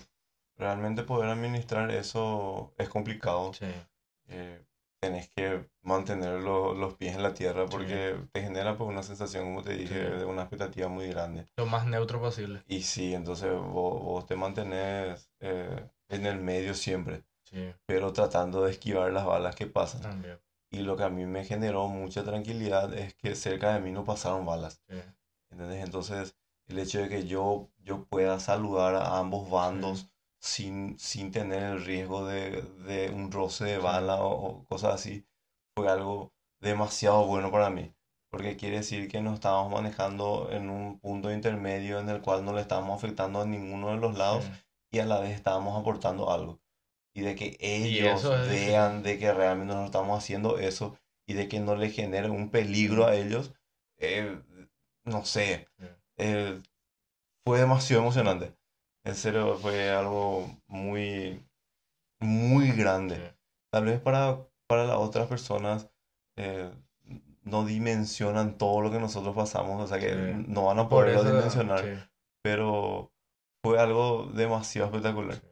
S2: Realmente poder administrar eso es complicado.
S1: Sí,
S2: tenés que mantener lo- los pies en la tierra porque te genera pues, una sensación, como te dije,
S1: Sí.
S2: de una expectativa muy grande.
S1: Lo más neutro posible.
S2: Y sí, entonces vos, vos te mantenés eh, en el medio siempre,
S1: Sí,
S2: pero tratando de esquivar las balas que pasan.
S1: también.
S2: Y lo que a mí me generó mucha tranquilidad es que cerca de mí no pasaron balas. ¿Entendés? Entonces, el hecho de que yo, yo pueda saludar a ambos bandos sin, sin tener el riesgo de, de un roce de bala o, o cosas así, fue algo demasiado bueno para mí. Porque quiere decir que nos estábamos manejando en un punto intermedio en el cual no le estábamos afectando a ninguno de los lados
S1: sí.
S2: y a la vez estábamos aportando algo. Y de que ellos
S1: es
S2: vean de que realmente no estamos haciendo eso y de que no le genere un peligro a ellos, eh, no sé, eh, fue demasiado emocionante. En serio, fue algo muy, muy grande. Tal vez para, para las otras personas eh, no dimensionan todo lo que nosotros pasamos, o sea que
S1: Sí.
S2: no van a poderlo dimensionar
S1: sí,
S2: pero fue algo demasiado espectacular.
S1: Sí.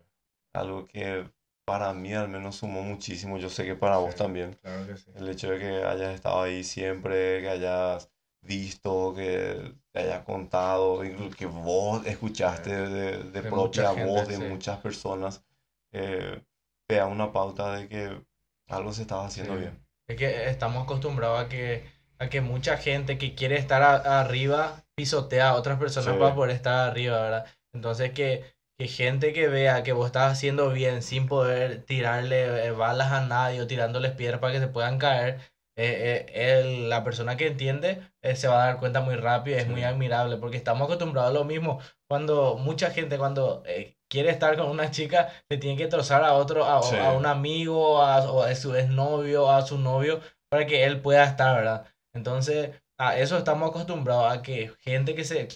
S2: Algo que para mí al menos sumó muchísimo. Yo sé que para vos también.
S1: claro que sí.
S2: El hecho de que hayas estado ahí siempre, que hayas visto, que te hayas contado, que vos escuchaste de, de
S1: De
S2: propia voz de
S1: sí.
S2: muchas personas, eh, te da una pauta de que algo se estaba haciendo
S1: Sí.
S2: bien.
S1: Es que estamos acostumbrados a que, a que mucha gente que quiere estar a- arriba pisotea a otras personas
S2: Sí.
S1: para poder estar arriba, ¿verdad? Entonces que, que gente que vea que vos estás haciendo bien sin poder tirarle eh, balas a nadie o tirándoles piedras para que se puedan caer, eh, eh, el- la persona que entiende eh, se va a dar cuenta muy rápido, es
S2: Sí.
S1: muy admirable, porque estamos acostumbrados a lo mismo. Cuando mucha gente cuando eh, quiere estar con una chica, le tiene que trozar a otro, a,
S2: Sí.
S1: a un amigo, a, o a su exnovio, a su novio, para que él pueda estar, ¿verdad? Entonces, a eso estamos acostumbrados, a que gente que se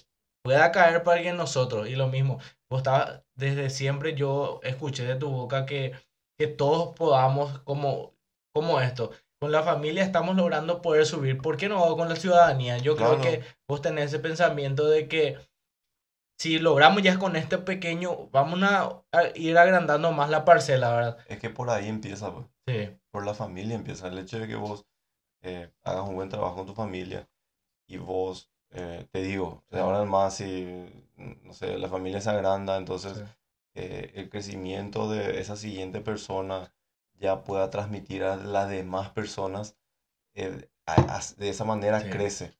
S1: pueda caer para que nosotros, y lo mismo, vos estabas, desde siempre yo escuché de tu boca que, que todos podamos, como, como esto, con la familia estamos logrando poder subir, ¿por qué no con la ciudadanía? Yo creo
S2: Claro.
S1: que vos tenés ese pensamiento de que si logramos ya con este pequeño, vamos a, ir agrandando más la parcela, ¿verdad?
S2: Es que por ahí empieza, pues.
S1: Sí,
S2: por la familia empieza. El hecho de que vos eh, hagas un buen trabajo con tu familia y vos, eh, te digo, ahora más, si, no sé, la familia se agranda, entonces
S1: sí.
S2: eh, el crecimiento de esa siguiente persona ya pueda transmitir a las demás personas, eh, a- a- de esa manera
S1: Sí.
S2: crece.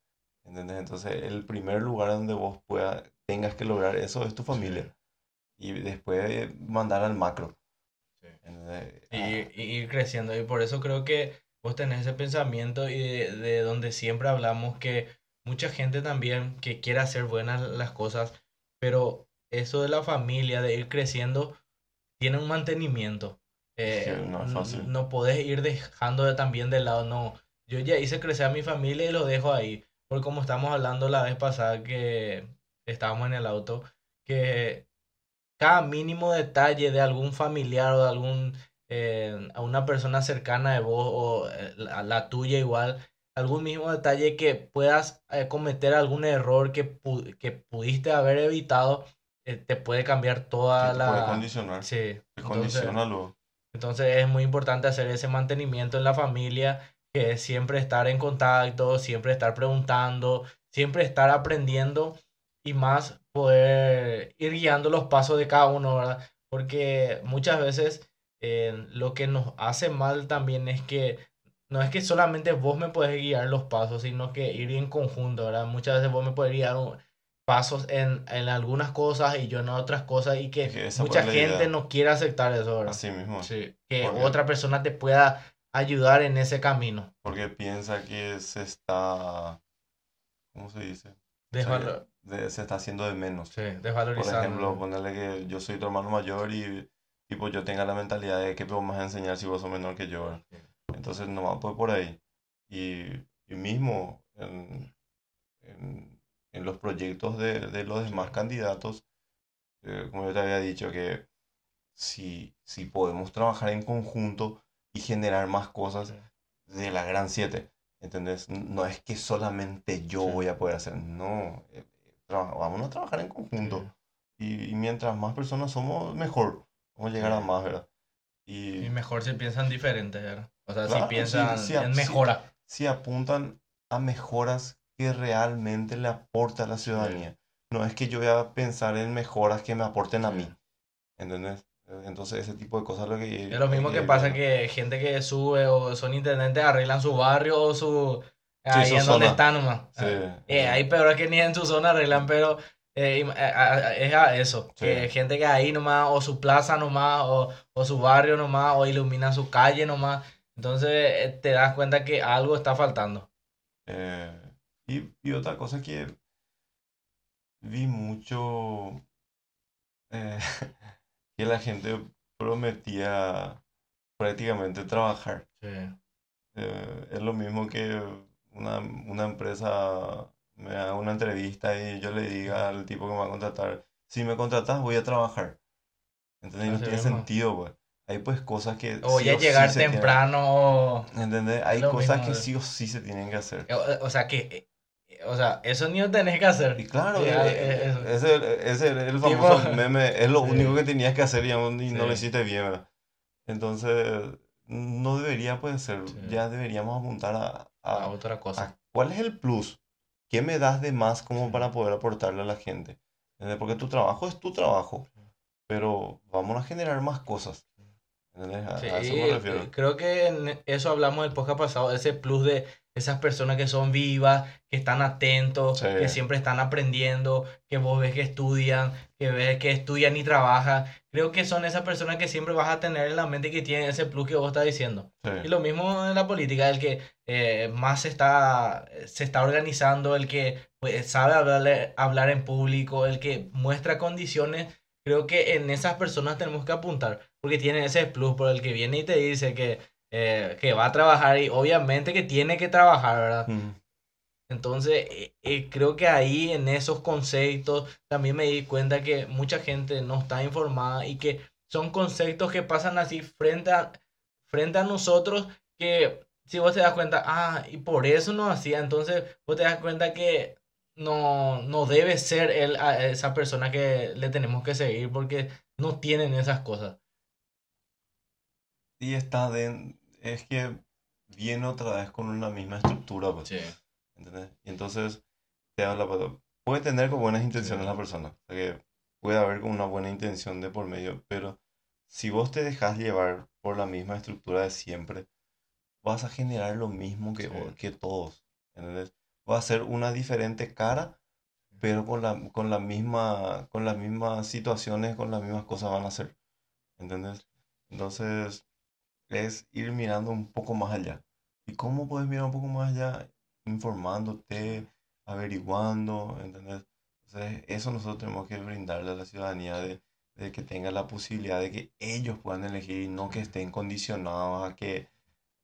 S2: ¿Entendés? Entonces, el primer lugar donde vos pueda, tengas que lograr eso es tu familia. Y después eh, mandar al macro.
S1: Sí.
S2: Ah,
S1: y ir creciendo. Y por eso creo que vos tenés ese pensamiento y de, de donde siempre hablamos que mucha gente también que quiere hacer buenas las cosas, pero eso de la familia, de ir creciendo, tiene un mantenimiento. Eh,
S2: Sí, no es
S1: n-
S2: fácil.
S1: no podés ir dejando de- también de lado, no. Yo ya hice crecer a mi familia y lo dejo ahí. Porque como estamos hablando la vez pasada que estábamos en el auto, que cada mínimo detalle de algún familiar o de algún eh, a una persona cercana de vos o eh, la, la tuya igual, algún mismo detalle que puedas eh, cometer algún error que, pu- que pudiste haber evitado, te puede cambiar toda
S2: sí, te puede
S1: la...
S2: condicionar.
S1: Sí,
S2: Te
S1: entonces,
S2: condiciona luego.
S1: Entonces es muy importante hacer ese mantenimiento en la familia, que es siempre estar en contacto, siempre estar preguntando, siempre estar aprendiendo y más poder ir guiando los pasos de cada uno, ¿verdad? Porque muchas veces eh, lo que nos hace mal también es que no es que solamente vos me podés guiar los pasos, sino que ir en conjunto, ¿verdad? Muchas veces vos me podés guiar un- pasos en, en algunas cosas y yo en otras cosas y que mucha gente no quiere aceptar eso, ¿verdad?
S2: Así mismo.
S1: Sí, que
S2: Porque-
S1: otra persona te pueda ayudar en ese camino.
S2: Porque piensa que se está, ¿cómo se dice? Se está haciendo de menos.
S1: sí,
S2: Por
S1: desvalorizando.
S2: ejemplo, ponerle que yo soy tu hermano mayor y tipo yo tenga la mentalidad de que a enseñar si vos sos menor que yo. ¿verdad? Entonces nomás voy por ahí. Y, y y mismo en, en, en los proyectos de, de los demás candidatos, eh, como yo te había dicho, que si, si podemos trabajar en conjunto y generar más cosas de la Gran 7, ¿entendés? No es que solamente yo
S1: Sí.
S2: voy a poder hacer, no, eh, vamos a trabajar en conjunto. Y, y mientras más personas somos, mejor. Vamos a llegar a
S1: Sí.
S2: más, ¿verdad? Y
S1: Y mejor si piensan diferente, ¿verdad? O sea,
S2: Claro,
S1: si piensan
S2: sí, sí,
S1: en
S2: sí.
S1: mejora.
S2: si apuntan a mejoras que realmente le aporta a la ciudadanía. No es que yo voy a pensar en mejoras que me aporten a
S1: Sí.
S2: mí. ¿Entendés? Entonces ese tipo de cosas es lo que...
S1: Es lo mismo
S2: hay
S1: que
S2: ir
S1: pasa
S2: viendo.
S1: que gente que sube o son intendentes arreglan su barrio o su...
S2: Sí,
S1: Ahí
S2: su
S1: en donde
S2: zona.
S1: está nomás.
S2: Sí.
S1: Eh, hay peor que ni en su zona arreglan, pero eh, im- a- a- a- es a eso.
S2: Sí.
S1: Que gente que ahí nomás, o su plaza nomás, o, o su barrio nomás, o ilumina su calle nomás. Entonces eh, te das cuenta que algo está faltando.
S2: Eh, y, y otra cosa que vi mucho eh, [laughs] que la gente prometía prácticamente trabajar.
S1: Sí.
S2: Eh, es lo mismo que una, una empresa me haga una entrevista y yo le diga al tipo que me va a contratar, si me contratas voy a trabajar. Entonces no tiene
S1: mismo.
S2: sentido, pues. Hay pues cosas que
S1: O
S2: sí
S1: ya
S2: o sí
S1: llegar
S2: tienen-
S1: temprano,
S2: ¿Entendés? Hay cosas
S1: mismo
S2: que
S1: de-
S2: sí o sí se tienen que hacer.
S1: o, o sea que, eh, o sea, eso ni lo tenés que hacer.
S2: Y claro,
S1: Sí,
S2: eh, eh, ese, ese, el
S1: Tipo-
S2: famoso meme es lo [laughs]
S1: Sí.
S2: único que tenías que hacer y, aún- y no lo
S1: Sí.
S2: hiciste bien, ¿verdad? Entonces, no debería pues ser,
S1: Sí.
S2: ya deberíamos apuntar a,
S1: A
S2: a,
S1: otra cosa.
S2: a cuál es el plus, qué me das de más como
S1: Sí.
S2: para poder aportarle a la gente. ¿Entendés? Porque tu trabajo es tu trabajo, pero vamos a generar más cosas. ¿Entendés? A,
S1: Sí,
S2: eso me refiero.
S1: creo que en eso hablamos el podcast pasado, ese plus de esas personas que son vivas, que están atentos,
S2: Sí.
S1: que siempre están aprendiendo, que vos ves que estudian, que ves que estudian y trabajan. Creo que son esas personas que siempre vas a tener en la mente que tienen ese plus que vos estás diciendo.
S2: Sí.
S1: Y lo mismo en la política, el que eh, más se está, se está organizando, el que pues, sabe hablar, hablar en público, el que muestra condiciones, creo que en esas personas tenemos que apuntar, porque tienen ese plus por el que viene y te dice que, eh, que va a trabajar y obviamente que tiene que trabajar, ¿verdad?
S2: Mm,
S1: Entonces, eh, eh, creo que ahí en esos conceptos también me di cuenta que mucha gente no está informada y que son conceptos que pasan así frente a, frente a nosotros que si vos te das cuenta, ah, y por eso no hacía, entonces vos te das cuenta que no, no debe ser él a esa persona que le tenemos que seguir porque no tienen esas cosas.
S2: Y está de, es que viene otra vez con una misma estructura, pues.
S1: Sí,
S2: ¿Entendés? Y entonces te habla, pues, puede tener con buenas intenciones
S1: Sí.
S2: la persona, o sea que puede haber con una buena intención de por medio, pero si vos te dejas llevar por la misma estructura de siempre, vas a generar lo mismo que,
S1: Sí.
S2: que todos, ¿entendés? Va a ser una diferente cara, pero con la, con la misma, con las mismas situaciones, con las mismas cosas van a ser, ¿entendés? Entonces es ir mirando un poco más allá. ¿Y cómo puedes mirar un poco más allá? Informándote, averiguando, ¿entendés? Entonces, eso nosotros tenemos que brindarle a la ciudadanía de, de que tenga la posibilidad de que ellos puedan elegir y no que estén condicionados a que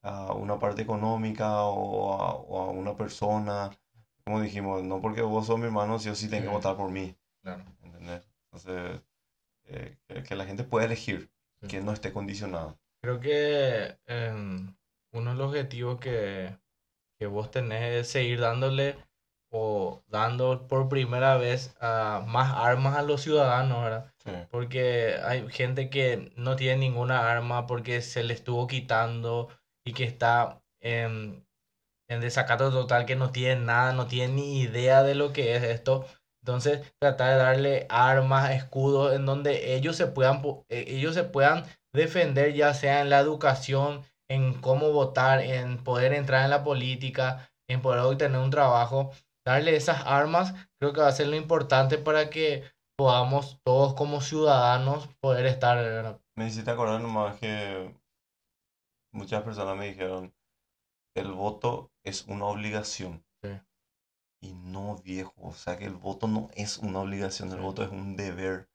S2: a una parte económica o a, o a una persona. Como dijimos, no porque vos sos mi hermano, sí o sí tenés que votar por mí,
S1: claro.
S2: ¿entendés? Entonces, eh, que, que la gente pueda elegir,
S1: Sí.
S2: que no esté condicionada.
S1: Creo que em, uno de los objetivos que, que vos tenés es seguir dándole o dando por primera vez a más armas a los ciudadanos, ¿verdad?
S2: Sí.
S1: Porque hay gente que no tiene ninguna arma porque se le estuvo quitando y que está en, en desacato total, que no tiene nada, no tiene ni idea de lo que es esto. Entonces, tratar de darle armas, escudos, en donde ellos se puedan, eh, ellos se puedan defender, ya sea en la educación, en cómo votar, en poder entrar en la política, en poder obtener un trabajo. Darle esas armas creo que va a ser lo importante para que podamos todos como ciudadanos poder estar.
S2: Me hiciste acordar nomás que muchas personas me dijeron, el voto es una obligación.
S1: Sí.
S2: Y no, viejo, o sea que el voto no es una obligación, el
S1: Sí.
S2: voto es un deber.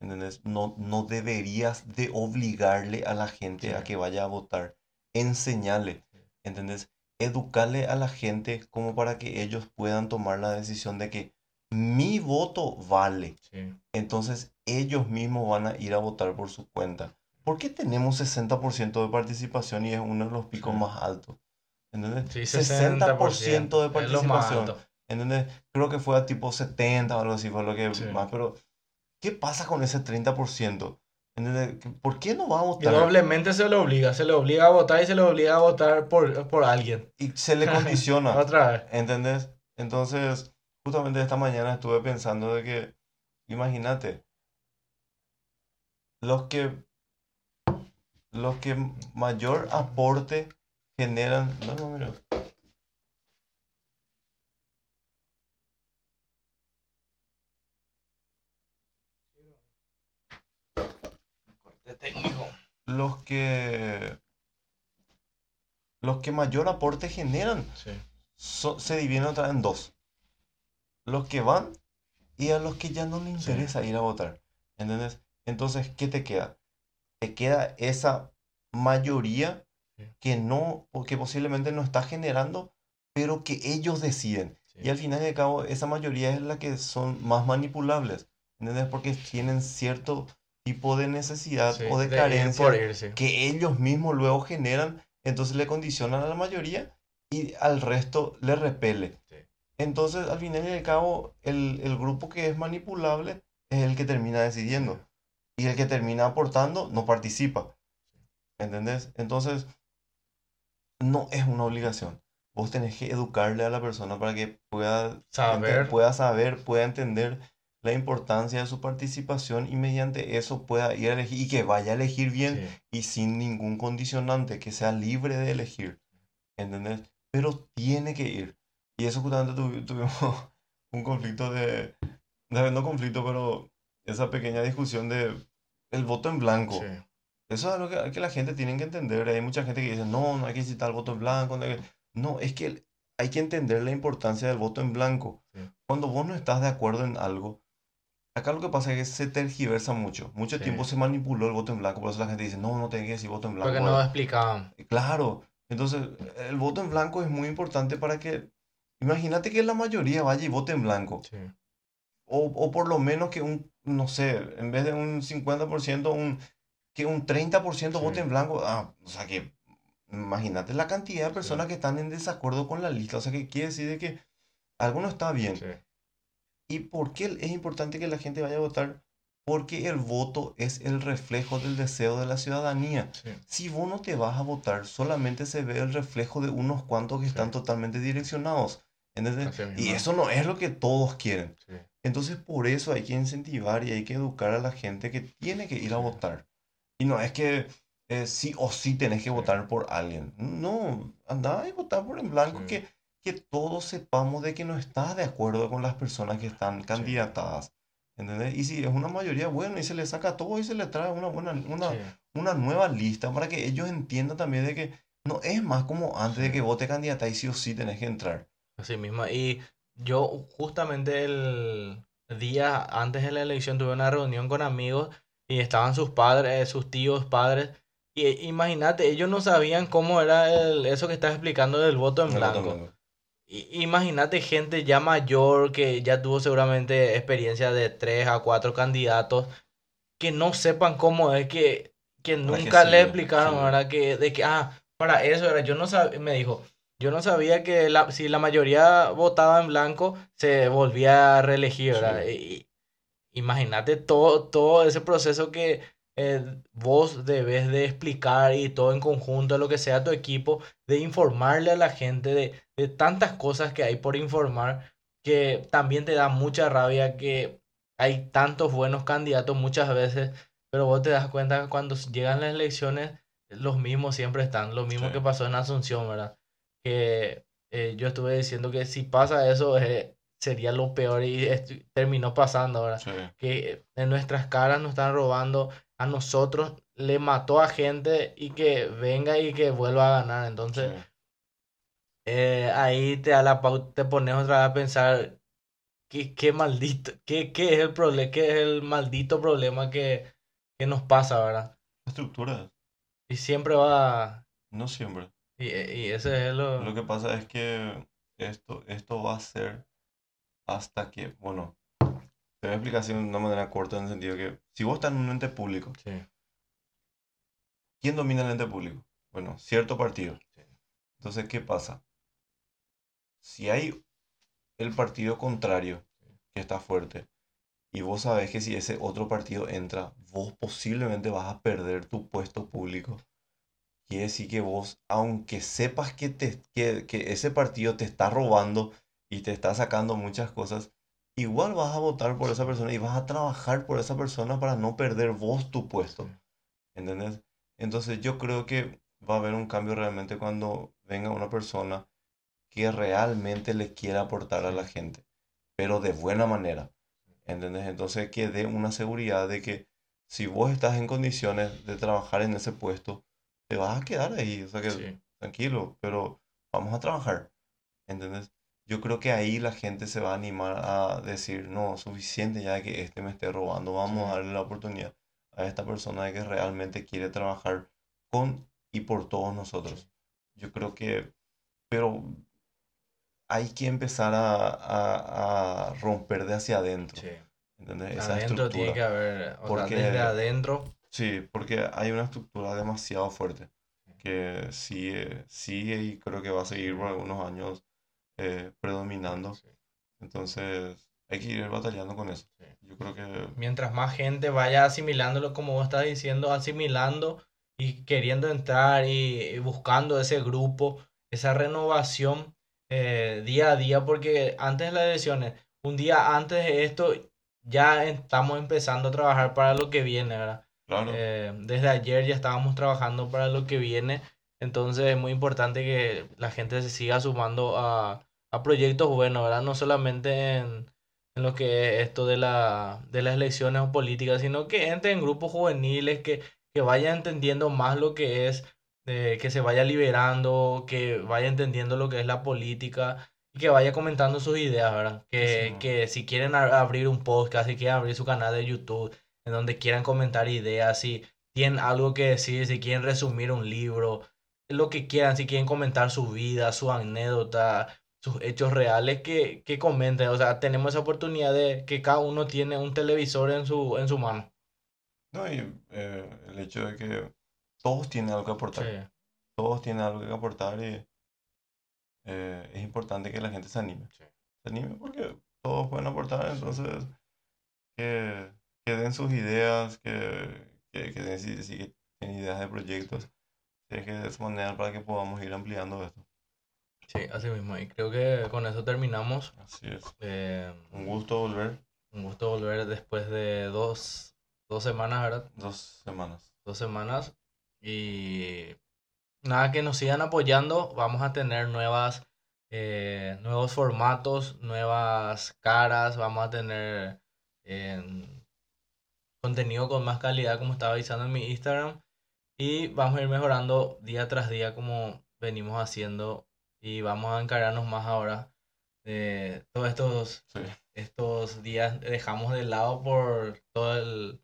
S2: ¿Entendés? No, no deberías de obligarle a la gente a que vaya a votar. Enseñale, ¿entendés? educarle a la gente como para que ellos puedan tomar la decisión de que mi voto vale.
S1: Sí.
S2: Entonces ellos mismos van a ir a votar por su cuenta. ¿Por qué tenemos 60% de participación y es uno de los picos
S1: Sí.
S2: más altos? ¿Entendés?
S1: Sí,
S2: 60% de
S1: es lo más
S2: participación. Creo que fue a tipo 70 o algo así, fue lo que más, pero ¿qué pasa con ese 30%? ¿Entendés? ¿Por qué no va a
S1: Y
S2: votar?
S1: doblemente se le obliga, se le obliga a votar y se le obliga a votar por, por alguien.
S2: Y se le [laughs] condiciona.
S1: Otra vez.
S2: ¿Entendés? Entonces, justamente esta mañana estuve pensando de que, imagínate, los que, los que mayor aporte generan, no, no, mira, los que, los que mayor aporte generan
S1: Sí.
S2: so- se dividen otra vez en dos. Los que van y a los que ya no les
S1: Sí.
S2: interesa ir a votar. ¿Entendés? Entonces, ¿qué te queda? Te queda esa mayoría
S1: Sí.
S2: que no, o que posiblemente no está generando, pero que ellos deciden.
S1: Sí.
S2: Y al final y al cabo, esa mayoría es la que son más manipulables. ¿Entendés? Porque tienen cierto tipo de necesidad
S1: Sí,
S2: o de, carencia
S1: ir,
S2: que ellos mismos luego generan, entonces le condicionan a la mayoría y al resto le repele.
S1: Sí.
S2: Entonces, al final y al cabo, el, el grupo que es manipulable es el que termina decidiendo. Y el que termina aportando no participa. ¿Entendés? Entonces, no es una obligación. Vos tenés que educarle a la persona para que pueda
S1: Saber.
S2: pueda saber, pueda entender la importancia de su participación y mediante eso pueda ir a elegir y que vaya a elegir bien
S1: Sí.
S2: y sin ningún condicionante, que sea libre de elegir. ¿Entendés? Pero tiene que ir. Y eso justamente tuvi- [laughs] tuvimos un conflicto de, de- no conflicto, pero esa pequeña discusión de el voto en blanco.
S1: Sí.
S2: Eso es algo que, que la gente tiene que entender. Hay mucha gente que dice, no, no hay que citar el voto en blanco. No, hay que-". No, es que hay que entender la importancia del voto en blanco.
S1: Sí.
S2: Cuando vos no estás de acuerdo en algo, acá lo que pasa es que se tergiversa mucho. Mucho
S1: Sí.
S2: tiempo se manipuló el voto en blanco, por eso la gente dice, no, no tenés que decir voto en blanco.
S1: Porque no explicaban.
S2: Claro, entonces el voto en blanco es muy importante para que, imagínate que la mayoría vaya y vote en blanco.
S1: Sí.
S2: O, o por lo menos que un, no sé, en vez de un 50%, un, que un 30% vote
S1: Sí.
S2: en blanco. Ah, o sea que, imagínate la cantidad de personas que están en desacuerdo con la lista. O sea que quiere decir de que algo no está bien. ¿Y por qué es importante que la gente vaya a votar? Porque el voto es el reflejo del deseo de la ciudadanía.
S1: Sí.
S2: Si vos no te vas a votar, solamente se ve el reflejo de unos cuantos que están
S1: Sí.
S2: totalmente direccionados. Y eso no es lo que todos quieren.
S1: Sí.
S2: Entonces, por eso hay que incentivar y hay que educar a la gente que tiene que ir a votar. Y no es que eh, sí o sí tenés que votar por alguien. No, anda y votar por en blanco que, que todos sepamos de que no estás de acuerdo con las personas que están candidatadas. ¿Entendés? Y si es una mayoría, bueno, y se le saca todo y se le trae una buena, una,
S1: Sí.
S2: una nueva lista para que ellos entiendan también de que no es más como antes de
S1: Sí.
S2: que vote candidata y sí o sí tenés que entrar.
S1: Así mismo. Y yo justamente el día antes de la elección tuve una reunión con amigos y estaban sus padres, sus tíos, padres. Y imagínate, ellos no sabían cómo era el, eso que estás explicando del voto en
S2: El voto en
S1: blanco. Imagínate gente ya mayor que ya tuvo seguramente experiencia de tres a cuatro candidatos que no sepan cómo es que, que
S2: Para que
S1: nunca le explicaron,
S2: sí.
S1: ¿verdad? Que, de que, ah, para eso era, yo no sabía, me dijo, yo no sabía que la, si la mayoría votaba en blanco se volvía a reelegir, ¿verdad?
S2: Sí.
S1: Imagínate todo, todo ese proceso que eh, vos debes de explicar y todo en conjunto, lo que sea tu equipo, de informarle a la gente de, de tantas cosas que hay por informar, que también te da mucha rabia que hay tantos buenos candidatos muchas veces, pero vos te das cuenta que cuando llegan las elecciones, los mismos siempre están, lo mismo
S2: Sí.
S1: que pasó en Asunción, ¿verdad? Que eh, yo estuve diciendo que si pasa eso, eh, sería lo peor y terminó pasando, ¿verdad?
S2: Sí.
S1: que en nuestras caras nos están robando a nosotros, le mató a gente y que venga y que vuelva a ganar. Entonces,
S2: Sí.
S1: eh, ahí te da la pau- te pones otra vez a pensar qué, qué maldito, qué, qué es el problema, qué es el maldito problema que, que nos pasa, ¿verdad?
S2: Estructuras,
S1: Y siempre va,
S2: no siempre.
S1: Y, y ese es lo...
S2: Lo que pasa es que esto, esto va a ser hasta que, bueno, te voy a explicar así de una manera corta en el sentido que si vos estás en un ente público,
S1: Sí,
S2: ¿quién domina el ente público? Bueno, cierto partido.
S1: Sí.
S2: Entonces, ¿qué pasa? Si hay el partido contrario que está fuerte y vos sabés que si ese otro partido entra, vos posiblemente vas a perder tu puesto público. Quiere decir que vos, aunque sepas que, te, que, que ese partido te está robando y te está sacando muchas cosas, igual vas a votar por esa persona y vas a trabajar por esa persona para no perder vos tu puesto. ¿Entendés? Entonces yo creo que va a haber un cambio realmente cuando venga una persona que realmente le quiera aportar a la gente, pero de buena manera. ¿Entendés? Entonces que dé una seguridad de que si vos estás en condiciones de trabajar en ese puesto, te vas a quedar ahí. O sea que
S1: sí,
S2: tranquilo, pero vamos a trabajar. ¿Entendés? Yo creo que ahí la gente se va a animar a decir, no, suficiente ya de que este me esté robando, vamos
S1: Sí.
S2: a darle la oportunidad a esta persona de que realmente quiere trabajar con y por todos nosotros. Yo creo que, pero hay que empezar a, a- a romper de hacia adentro,
S1: sí.
S2: ¿entendés? Esa
S1: Adentro tiene que
S2: estructura.
S1: haber, o sea,
S2: Porque-
S1: desde adentro,
S2: Sí, porque hay una estructura demasiado fuerte que sigue, sigue y creo que va a seguir por algunos años eh, predominando.
S1: sí.
S2: Entonces hay que ir batallando con eso.
S1: Sí.
S2: Yo creo que
S1: mientras más gente vaya asimilándolo, como vos estás diciendo, asimilando y queriendo entrar y, y buscando ese grupo, esa renovación eh, día a día, porque antes de las elecciones, un día antes de esto, ya estamos empezando a trabajar para lo que viene, ¿verdad?
S2: Claro,
S1: Eh, desde ayer ya estábamos trabajando para lo que viene, entonces es muy importante que la gente se siga sumando a, a proyectos buenos, ¿verdad? No solamente en, en lo que es esto de la, de las elecciones o políticas, sino que entre en grupos juveniles, que, que vaya entendiendo más lo que es, eh, que se vaya liberando, que vaya entendiendo lo que es la política y que vaya comentando sus ideas, ¿verdad? Que, que si quieren abrir un podcast, si quieren abrir su canal de YouTube, en donde quieran comentar ideas, si tienen algo que decir, si quieren resumir un libro, lo que quieran, si quieren comentar su vida, su anécdota, sus hechos reales, que, que comenten. O sea, tenemos esa oportunidad de que cada uno tiene un televisor en su, en su mano.
S2: no, y eh, el hecho de que todos tienen algo que aportar,
S1: Sí,
S2: todos tienen algo que aportar y eh, es importante que la gente se anime.
S1: Sí.
S2: Se anime porque todos pueden aportar, entonces que, que den sus ideas, que, que, que den si, tienen ideas de proyectos, es que de para que podamos ir ampliando esto.
S1: Sí, así mismo. Y creo que con eso terminamos.
S2: Así es.
S1: Eh,
S2: Un gusto volver.
S1: un gusto volver después de dos, dos semanas, ¿verdad?
S2: Dos semanas.
S1: dos semanas. Y nada, que nos sigan apoyando. Vamos a tener nuevas, eh, nuevos formatos, nuevas caras. Vamos a tener eh, contenido con más calidad, como estaba avisando en mi Instagram. Y vamos a ir mejorando día tras día como venimos haciendo. Y vamos a encargarnos más ahora. de todos estos
S2: Sí.
S1: estos días dejamos de lado por todo el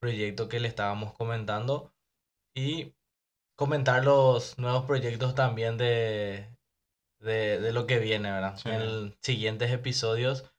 S1: proyecto que le estábamos comentando y comentar los nuevos proyectos también de, de, de lo que viene, ¿verdad?
S2: Sí.
S1: En siguientes episodios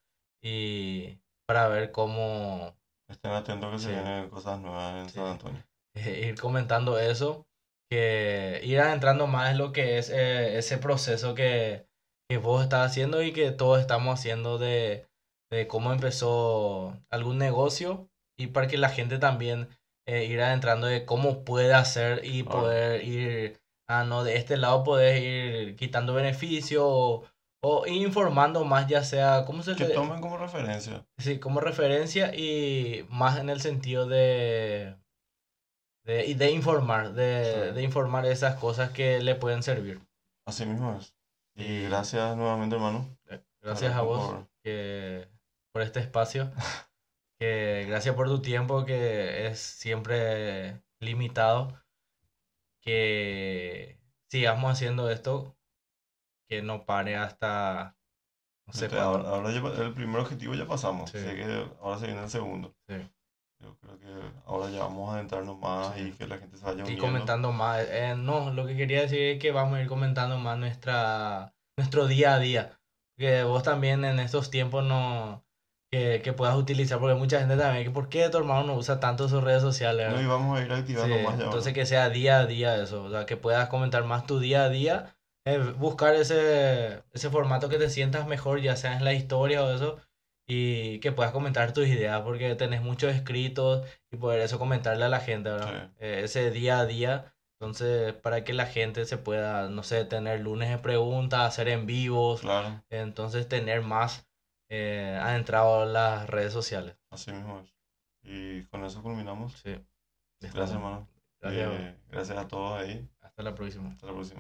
S1: y para ver cómo
S2: Estén atentos que se vienen cosas nuevas en. San Antonio.
S1: eh, ir comentando eso, que ir adentrando más lo que es eh, ese proceso que, que vos estás haciendo y que todos estamos haciendo de, de cómo empezó algún negocio y para que la gente también eh, ir adentrando de cómo puede hacer y
S2: Claro.
S1: poder ir, ah, no, de este lado poder ir quitando beneficio o, o informando más, ya sea, ¿cómo se
S2: Que
S1: le-
S2: tomen como referencia.
S1: Sí, como referencia y más en el sentido de, de, de informar, de,
S2: Sí.
S1: de informar esas cosas que le pueden servir.
S2: Así mismo es. Y gracias nuevamente, hermano.
S1: Gracias a vos
S2: por-
S1: que, por este espacio. [laughs] Que gracias por tu tiempo que es siempre limitado. Que sigamos haciendo esto, que no pare hasta no sé cuándo.
S2: ahora, ahora ya pa- el primer objetivo ya pasamos.
S1: Sí.
S2: Así que ahora se viene el segundo.
S1: Sí.
S2: Yo creo que ahora ya vamos a adentrarnos más y que la gente se vaya
S1: Y
S2: uniendo.
S1: comentando más. eh, no, lo que quería decir es que vamos a ir comentando más nuestra, nuestro día a día. Que vos también en estos tiempos no... Que, que puedas utilizar, porque mucha gente también, que ¿por qué tu hermano no usa tanto sus redes sociales?
S2: No, y vamos a ir activando
S1: Sí,
S2: más ya.
S1: entonces que sea día a día eso, o sea, que puedas comentar más tu día a día, eh, buscar ese, ese formato que te sientas mejor, ya sea en la historia o eso, y que puedas comentar tus ideas, porque tenés muchos escritos y poder eso comentarle a la gente, ¿verdad?
S2: Sí.
S1: Eh, ese día a día, entonces para que la gente se pueda, no sé, tener lunes de preguntas, hacer en vivos,
S2: Claro,
S1: entonces tener más eh, adentrado en las redes sociales.
S2: así mismo es. Y con eso culminamos.
S1: Sí.
S2: Gracias, hermano.
S1: Gracias.
S2: Eh, gracias a todos ahí.
S1: Hasta la próxima.
S2: Hasta la próxima.